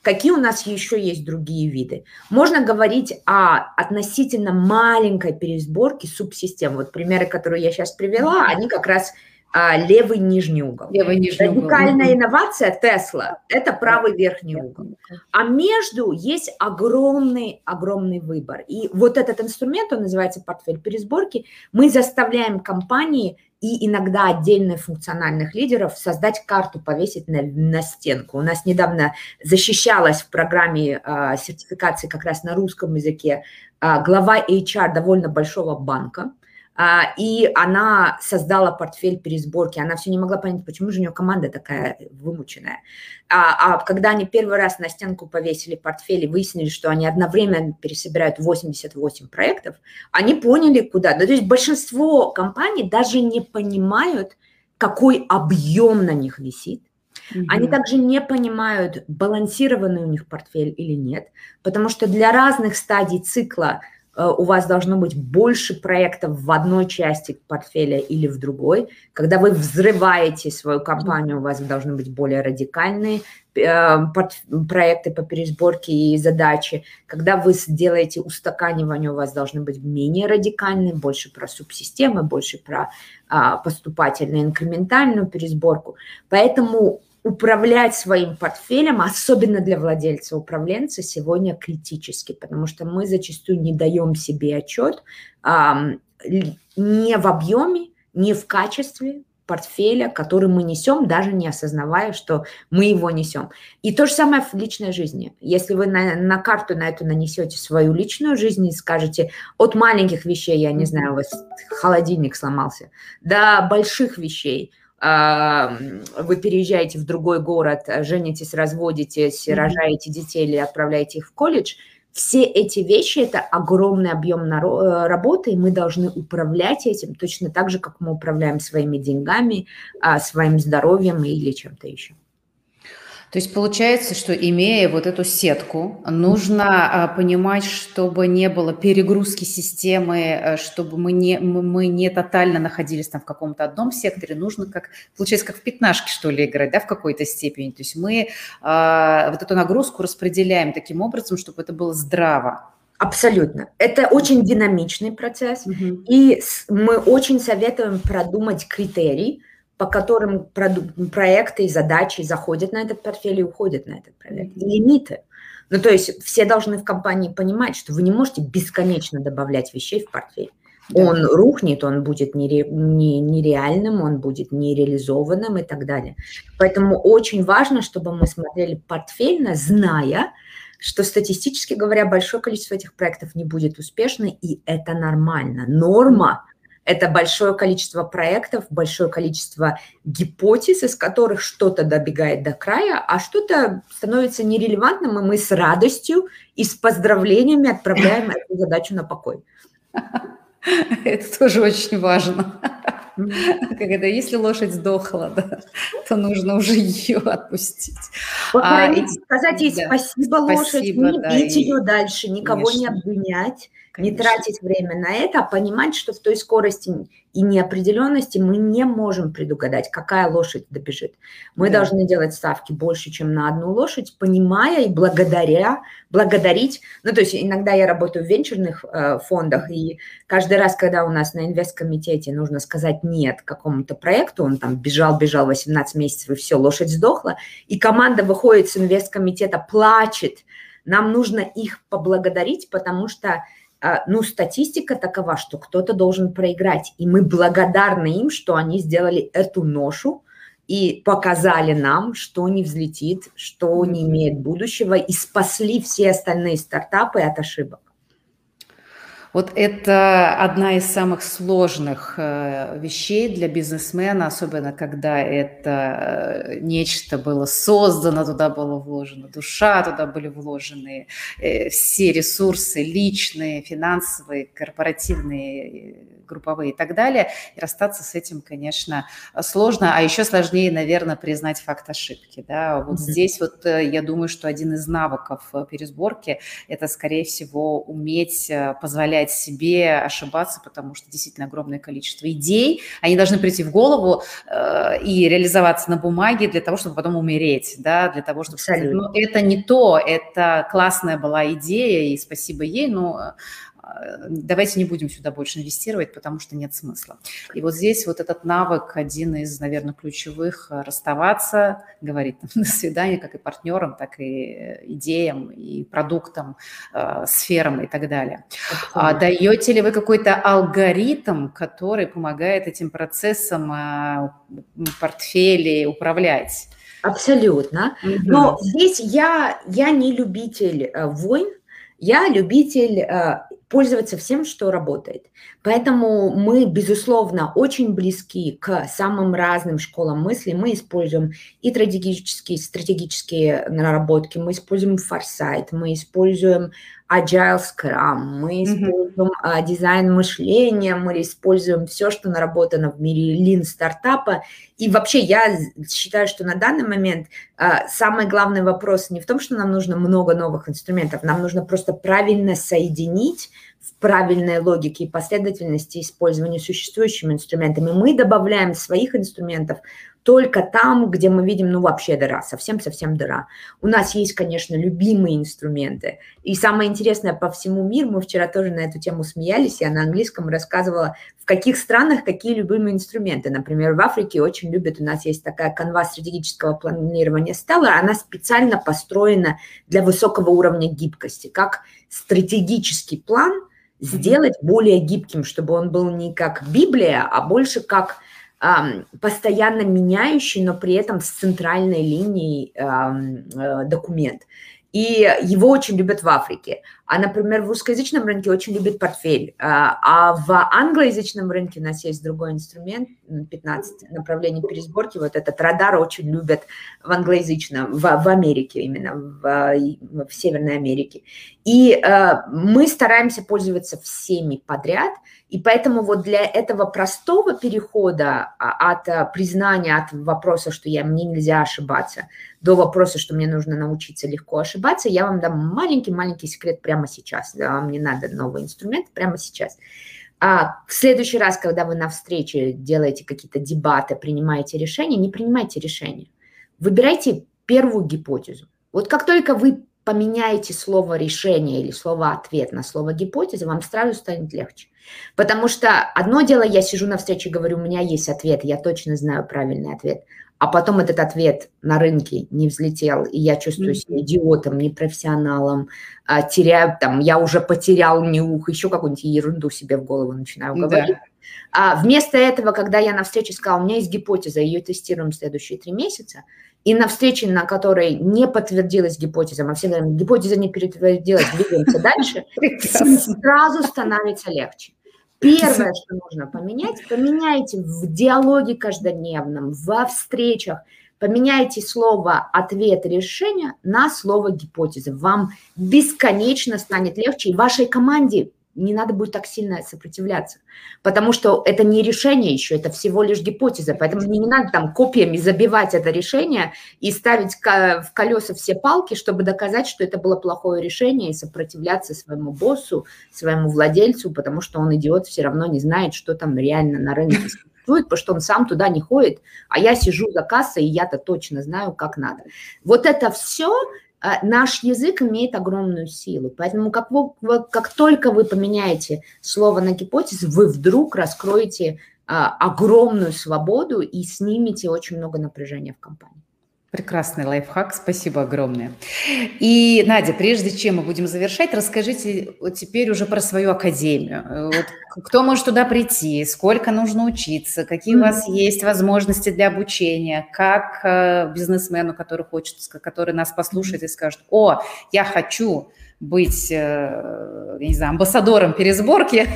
Какие у нас еще есть другие виды? Можно говорить о относительно маленькой пересборке субсистем. Вот примеры, которые я сейчас привела, они как раз а, левый нижний угол. Левый нижний Радикальная угол. инновация Тесла – это правый верхний угол. А между есть огромный, огромный выбор. И вот этот инструмент, он называется портфель пересборки, мы заставляем компании и иногда отдельных функциональных лидеров создать карту, повесить на, на стенку. У нас недавно защищалась в программе э, сертификации как раз на русском языке э, глава HR довольно большого банка, и она создала портфель пересборки. Она все не могла понять, почему же у нее команда такая вымученная. А, а когда они первый раз на стенку повесили портфель и выяснили, что они одновременно пересобирают 88 проектов, они поняли, куда. Да, то есть большинство компаний даже не понимают, какой объем на них висит. Mm-hmm. Они также не понимают, балансированный у них портфель или нет, потому что для разных стадий цикла у вас должно быть больше проектов в одной части портфеля или в другой. Когда вы взрываете свою компанию, у вас должны быть более радикальные э, проекты по пересборке и задачи. Когда вы сделаете устаканивание, у вас должны быть менее радикальные, больше про субсистемы, больше про а, поступательную инкрементальную пересборку. Поэтому управлять своим портфелем, особенно для владельца управленца, сегодня критически, потому что мы зачастую не даем себе отчет а, не в объеме, не в качестве портфеля, который мы несем, даже не осознавая, что мы его несем. И то же самое в личной жизни. Если вы на, на карту на эту нанесете свою личную жизнь и скажете от маленьких вещей, я не знаю, у вас холодильник сломался, до больших вещей, вы переезжаете в другой город, женитесь, разводитесь, mm-hmm. рожаете детей или отправляете их в колледж – все эти вещи – это огромный объем э, работы, и мы должны управлять этим точно так же, как мы управляем своими деньгами, а, своим здоровьем или чем-то еще. То есть получается, что имея вот эту сетку, нужно а, понимать, чтобы не было перегрузки системы, э, чтобы мы не, мы не тотально находились там в каком-то одном секторе. Нужно как, получается, как в пятнашке, что ли, играть, да, в какой-то степени. То есть мы а, вот эту нагрузку распределяем таким образом, чтобы это было здраво. Абсолютно. Это очень динамичный процесс, угу. и мы очень советуем продумать критерий, по которым проекты и задачи заходят на этот портфель и уходят на этот проект. И лимиты. Ну, то есть все должны в компании понимать, что вы не можете бесконечно добавлять вещей в портфель. Он рухнет, он будет нере, не, нереальным, он будет нереализованным и так далее. Поэтому очень важно, чтобы мы смотрели портфельно, зная, что статистически говоря, большое количество этих проектов не будет успешно, и это нормально. Норма это большое количество проектов, большое количество гипотез, из которых что-то добегает до края, а что-то становится нерелевантным, и мы с радостью и с поздравлениями отправляем эту задачу на покой. Это тоже очень важно. Когда если лошадь сдохла, да, то нужно уже ее отпустить. Похоронить, а, сказать ей да, спасибо, лошадь, не да, бить ее дальше, никого конечно. не обвинять. Конечно. Не тратить время на это, а понимать, что в той скорости и неопределенности мы не можем предугадать, какая лошадь добежит. Мы да. должны делать ставки больше, чем на одну лошадь, понимая и благодаря, благодарить. Ну, то есть иногда я работаю в венчурных э, фондах, и каждый раз, когда у нас на инвесткомитете нужно сказать нет какому-то проекту, он там бежал, бежал 18 месяцев, и все, лошадь сдохла, и команда выходит с инвесткомитета, плачет, нам нужно их поблагодарить, потому что ну, статистика такова, что кто-то должен проиграть. И мы благодарны им, что они сделали эту ношу и показали нам, что не взлетит, что не имеет будущего, и спасли все остальные стартапы от ошибок. Вот это одна из самых сложных э, вещей для бизнесмена, особенно когда это э, нечто было создано, туда была вложена душа, туда были вложены э, все ресурсы личные, финансовые, корпоративные, групповые и так далее. И расстаться с этим, конечно, сложно, а еще сложнее, наверное, признать факт ошибки. Да? Вот mm-hmm. здесь вот я думаю, что один из навыков пересборки – это, скорее всего, уметь позволять позволять себе ошибаться, потому что действительно огромное количество идей, они должны прийти в голову э, и реализоваться на бумаге для того, чтобы потом умереть, да, для того, чтобы сказать, ну, это не то, это классная была идея, и спасибо ей, но давайте не будем сюда больше инвестировать, потому что нет смысла. И вот здесь вот этот навык один из, наверное, ключевых – расставаться, говорить до свидания как и партнерам, так и идеям, и продуктам, э, сферам и так далее. А даете ли вы какой-то алгоритм, который помогает этим процессам э, портфели управлять? Абсолютно. Угу. Но здесь я, я не любитель э, войн, я любитель э, пользоваться всем, что работает. Поэтому мы, безусловно, очень близки к самым разным школам мысли. Мы используем и стратегические, стратегические наработки, мы используем форсайт, мы используем Agile Scrum, мы используем mm-hmm. дизайн мышления, мы используем все, что наработано в мире Lean стартапа. И вообще я считаю, что на данный момент а, самый главный вопрос не в том, что нам нужно много новых инструментов, нам нужно просто правильно соединить в правильной логике и последовательности использования существующими инструментами. Мы добавляем своих инструментов только там, где мы видим, ну, вообще дыра, совсем-совсем дыра. У нас есть, конечно, любимые инструменты. И самое интересное, по всему миру, мы вчера тоже на эту тему смеялись, я на английском рассказывала, в каких странах какие любимые инструменты. Например, в Африке очень любят, у нас есть такая канва стратегического планирования стала, она специально построена для высокого уровня гибкости, как стратегический план – сделать более гибким, чтобы он был не как Библия, а больше как постоянно меняющий, но при этом с центральной линией э, документ. И его очень любят в Африке. А, например, в русскоязычном рынке очень любят портфель. А, а в англоязычном рынке у нас есть другой инструмент, 15 направлений пересборки. Вот этот радар очень любят в англоязычном, в, в Америке именно, в, в Северной Америке. И а, мы стараемся пользоваться всеми подряд – и поэтому вот для этого простого перехода а, от а, признания, от вопроса, что я, мне нельзя ошибаться, до вопроса, что мне нужно научиться легко ошибаться, я вам дам маленький-маленький секрет прямо сейчас. Да, вам не надо новый инструмент прямо сейчас. А в следующий раз, когда вы на встрече делаете какие-то дебаты, принимаете решения, не принимайте решения. Выбирайте первую гипотезу. Вот как только вы поменяете слово решение или слово ответ на слово гипотеза, вам сразу станет легче. Потому что одно дело, я сижу на встрече и говорю, у меня есть ответ, я точно знаю правильный ответ, а потом этот ответ на рынке не взлетел, и я чувствую себя идиотом, непрофессионалом, а, теряю, там, я уже потерял нюх, еще какую-нибудь ерунду себе в голову начинаю говорить. Да. А вместо этого, когда я на встрече сказала, у меня есть гипотеза, ее тестируем следующие три месяца, и на встрече, на которой не подтвердилась гипотеза, мы все говорим, гипотеза не подтвердилась, двигаемся дальше, сразу становится легче. Первое, что нужно поменять, поменяйте в диалоге каждодневном, во встречах, поменяйте слово «ответ» решение на слово «гипотеза». Вам бесконечно станет легче, и вашей команде не надо будет так сильно сопротивляться, потому что это не решение еще, это всего лишь гипотеза, поэтому не надо там копиями забивать это решение и ставить в колеса все палки, чтобы доказать, что это было плохое решение и сопротивляться своему боссу, своему владельцу, потому что он идиот все равно не знает, что там реально на рынке существует, потому что он сам туда не ходит, а я сижу за кассой, и я-то точно знаю, как надо. Вот это все наш язык имеет огромную силу. Поэтому как, вы, как только вы поменяете слово на гипотезу, вы вдруг раскроете а, огромную свободу и снимете очень много напряжения в компании. Прекрасный лайфхак, спасибо огромное. И, Надя, прежде чем мы будем завершать, расскажите вот теперь уже про свою академию. Вот, кто может туда прийти, сколько нужно учиться, какие у вас есть возможности для обучения, как э, бизнесмену, который хочет, который нас послушает и скажет, о, я хочу быть, э, я не знаю, амбассадором пересборки.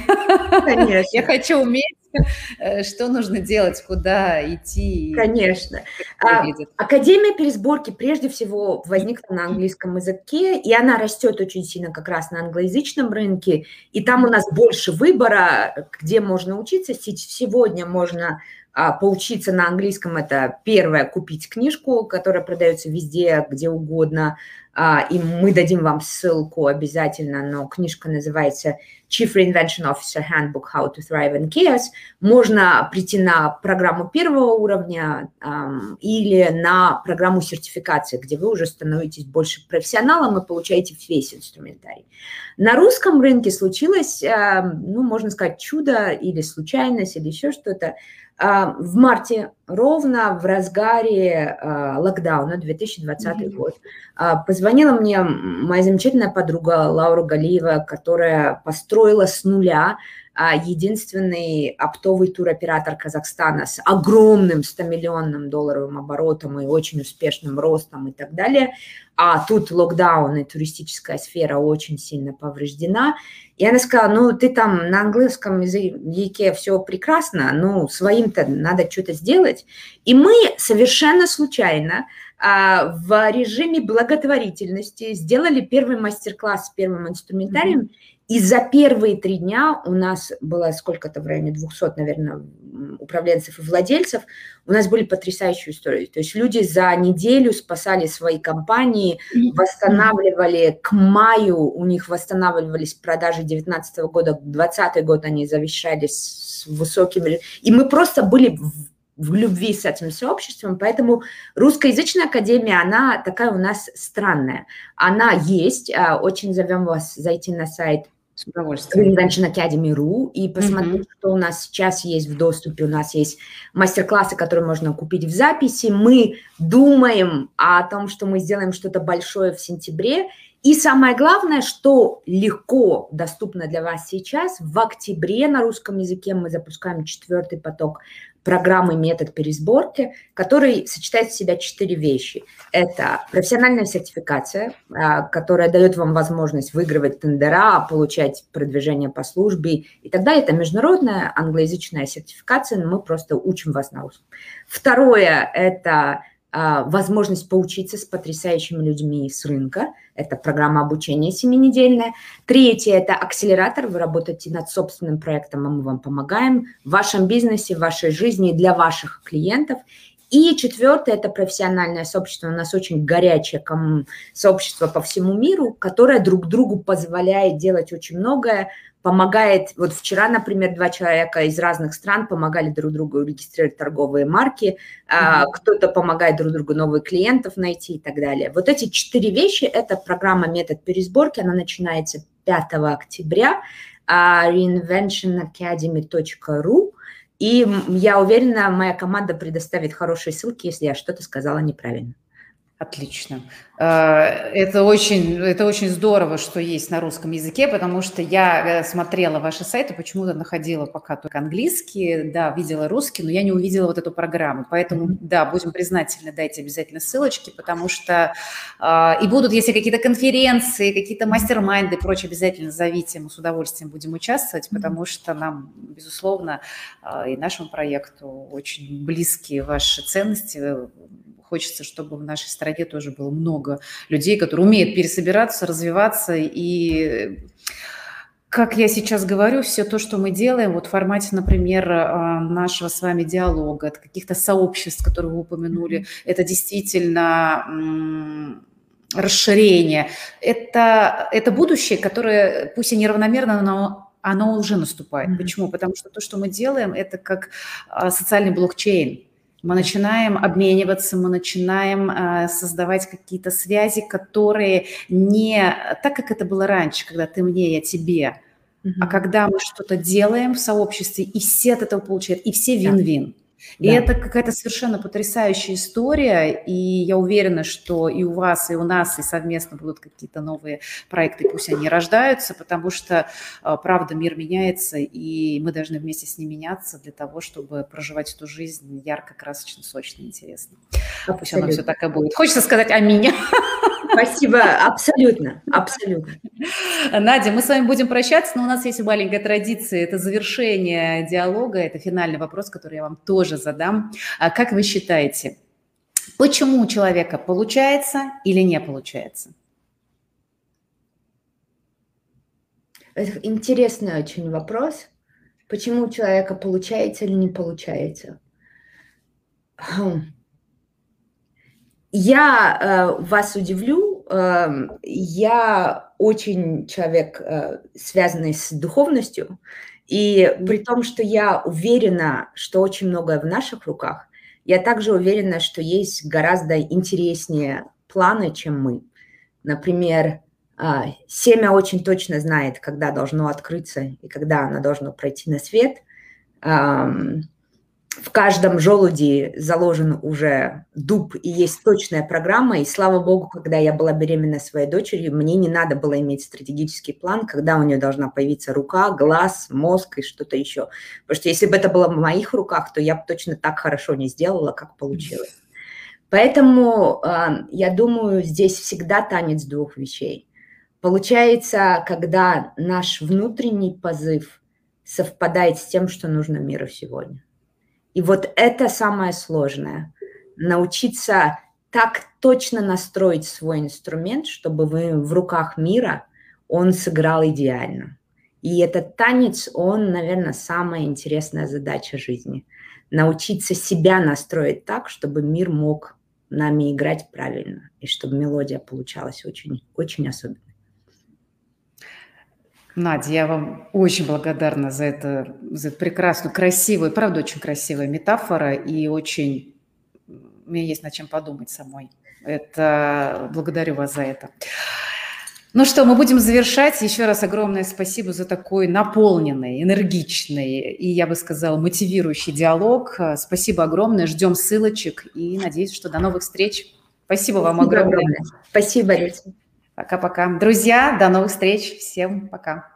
Конечно. Я хочу уметь что нужно делать, куда идти? Конечно. А, Академия пересборки прежде всего возникла на английском языке, и она растет очень сильно как раз на англоязычном рынке, и там у нас больше выбора, где можно учиться. Сегодня можно а, поучиться на английском – это первое, купить книжку, которая продается везде, где угодно, а, и мы дадим вам ссылку обязательно, но книжка называется Chief Reinvention Officer Handbook How to Thrive in Chaos. Можно прийти на программу первого уровня um, или на программу сертификации, где вы уже становитесь больше профессионалом и получаете весь инструментарий. На русском рынке случилось, uh, ну, можно сказать, чудо или случайность, или еще что-то. Uh, в марте, ровно в разгаре uh, локдауна 2020 mm-hmm. год, позвонила мне моя замечательная подруга Лаура Галиева, которая построила с нуля а, единственный оптовый туроператор Казахстана с огромным 100-миллионным долларовым оборотом и очень успешным ростом и так далее. А тут локдаун и туристическая сфера очень сильно повреждена. И она сказала, ну, ты там на английском языке все прекрасно, ну, своим-то надо что-то сделать. И мы совершенно случайно а, в режиме благотворительности сделали первый мастер-класс с первым инструментарием, mm-hmm. И за первые три дня у нас было сколько-то в районе 200, наверное, управленцев и владельцев. У нас были потрясающие истории. То есть люди за неделю спасали свои компании, восстанавливали к маю, у них восстанавливались продажи 2019 года, 2020 год они завещали с высокими... И мы просто были в любви с этим сообществом, поэтому русскоязычная академия, она такая у нас странная. Она есть, а, очень зовем вас зайти на сайт с удовольствием. Reinvention Academy.ru и посмотреть, mm-hmm. что у нас сейчас есть в доступе. У нас есть мастер-классы, которые можно купить в записи. Мы думаем о том, что мы сделаем что-то большое в сентябре. И самое главное, что легко доступно для вас сейчас, в октябре на русском языке мы запускаем четвертый поток программы «Метод пересборки», который сочетает в себя четыре вещи. Это профессиональная сертификация, а, которая дает вам возможность выигрывать тендера, получать продвижение по службе и далее. Это международная англоязычная сертификация, но мы просто учим вас на русском. Второе – это возможность поучиться с потрясающими людьми с рынка. Это программа обучения семинедельная. Третье – это акселератор. Вы работаете над собственным проектом, а мы вам помогаем в вашем бизнесе, в вашей жизни для ваших клиентов. И четвертое – это профессиональное сообщество. У нас очень горячее сообщество по всему миру, которое друг другу позволяет делать очень многое, помогает, вот вчера, например, два человека из разных стран помогали друг другу регистрировать торговые марки, mm-hmm. кто-то помогает друг другу новых клиентов найти и так далее. Вот эти четыре вещи – это программа «Метод пересборки», она начинается 5 октября, uh, reinventionacademy.ru, и я уверена, моя команда предоставит хорошие ссылки, если я что-то сказала неправильно. Отлично. А, это очень, это очень здорово, что есть на русском языке, потому что я э, смотрела ваши сайты, почему-то находила пока только английский, да, видела русский, но я не увидела вот эту программу. Поэтому, да, будем признательны, дайте обязательно ссылочки, потому что а, и будут, если какие-то конференции, какие-то мастер-майнды и прочее, обязательно зовите, мы с удовольствием будем участвовать, потому что нам, безусловно, и нашему проекту очень близкие ваши ценности, Хочется, чтобы в нашей стране тоже было много людей, которые умеют пересобираться, развиваться и как я сейчас говорю, все то, что мы делаем, вот в формате, например, а, нашего с вами диалога, от каких-то сообществ, которые вы упомянули, это действительно расширение. Это, это будущее, которое, пусть и неравномерно, но оно уже наступает. Mm-hmm. Почему? Потому что то, что мы делаем, это как а, социальный блокчейн мы начинаем обмениваться, мы начинаем э, создавать какие-то связи, которые не так, как это было раньше, когда ты мне, я тебе, mm-hmm. а когда мы что-то делаем в сообществе, и все от этого получают, и все вин-вин. Да. И да. это какая-то совершенно потрясающая история, и я уверена, что и у вас, и у нас, и совместно будут какие-то новые проекты, пусть они рождаются, потому что, а, правда, мир меняется, и мы должны вместе с ним меняться для того, чтобы проживать эту жизнь ярко, красочно, сочно, интересно. Абсолютно. Пусть оно все так и будет. Хочется сказать «Аминь». Спасибо, абсолютно, абсолютно. Надя, мы с вами будем прощаться, но у нас есть маленькая традиция, это завершение диалога, это финальный вопрос, который я вам тоже задам. А как вы считаете, почему у человека получается или не получается? Интересный очень вопрос. Почему у человека получается или не получается? Хм. Я э, вас удивлю, я очень человек, э, связанный с духовностью, и при том, что я уверена, что очень многое в наших руках, я также уверена, что есть гораздо интереснее планы, чем мы. Например, э, семя очень точно знает, когда должно открыться и когда оно должно пройти на свет. В каждом желуде заложен уже дуб и есть точная программа. И слава богу, когда я была беременна своей дочерью, мне не надо было иметь стратегический план, когда у нее должна появиться рука, глаз, мозг и что-то еще. Потому что если бы это было в моих руках, то я бы точно так хорошо не сделала, как получилось. Поэтому э, я думаю, здесь всегда танец двух вещей. Получается, когда наш внутренний позыв совпадает с тем, что нужно миру сегодня. И вот это самое сложное. Научиться так точно настроить свой инструмент, чтобы вы в руках мира он сыграл идеально. И этот танец, он, наверное, самая интересная задача жизни. Научиться себя настроить так, чтобы мир мог нами играть правильно, и чтобы мелодия получалась очень, очень особенной. Надя, я вам очень благодарна за, это, за эту прекрасную, красивую, правда, очень красивая метафора и очень... У меня есть над чем подумать самой. Это благодарю вас за это. Ну что, мы будем завершать. Еще раз огромное спасибо за такой наполненный, энергичный и, я бы сказала, мотивирующий диалог. Спасибо огромное. Ждем ссылочек и надеюсь, что до новых встреч. Спасибо вам огромное. огромное. Спасибо, Люся. Пока-пока. Друзья, до новых встреч. Всем пока.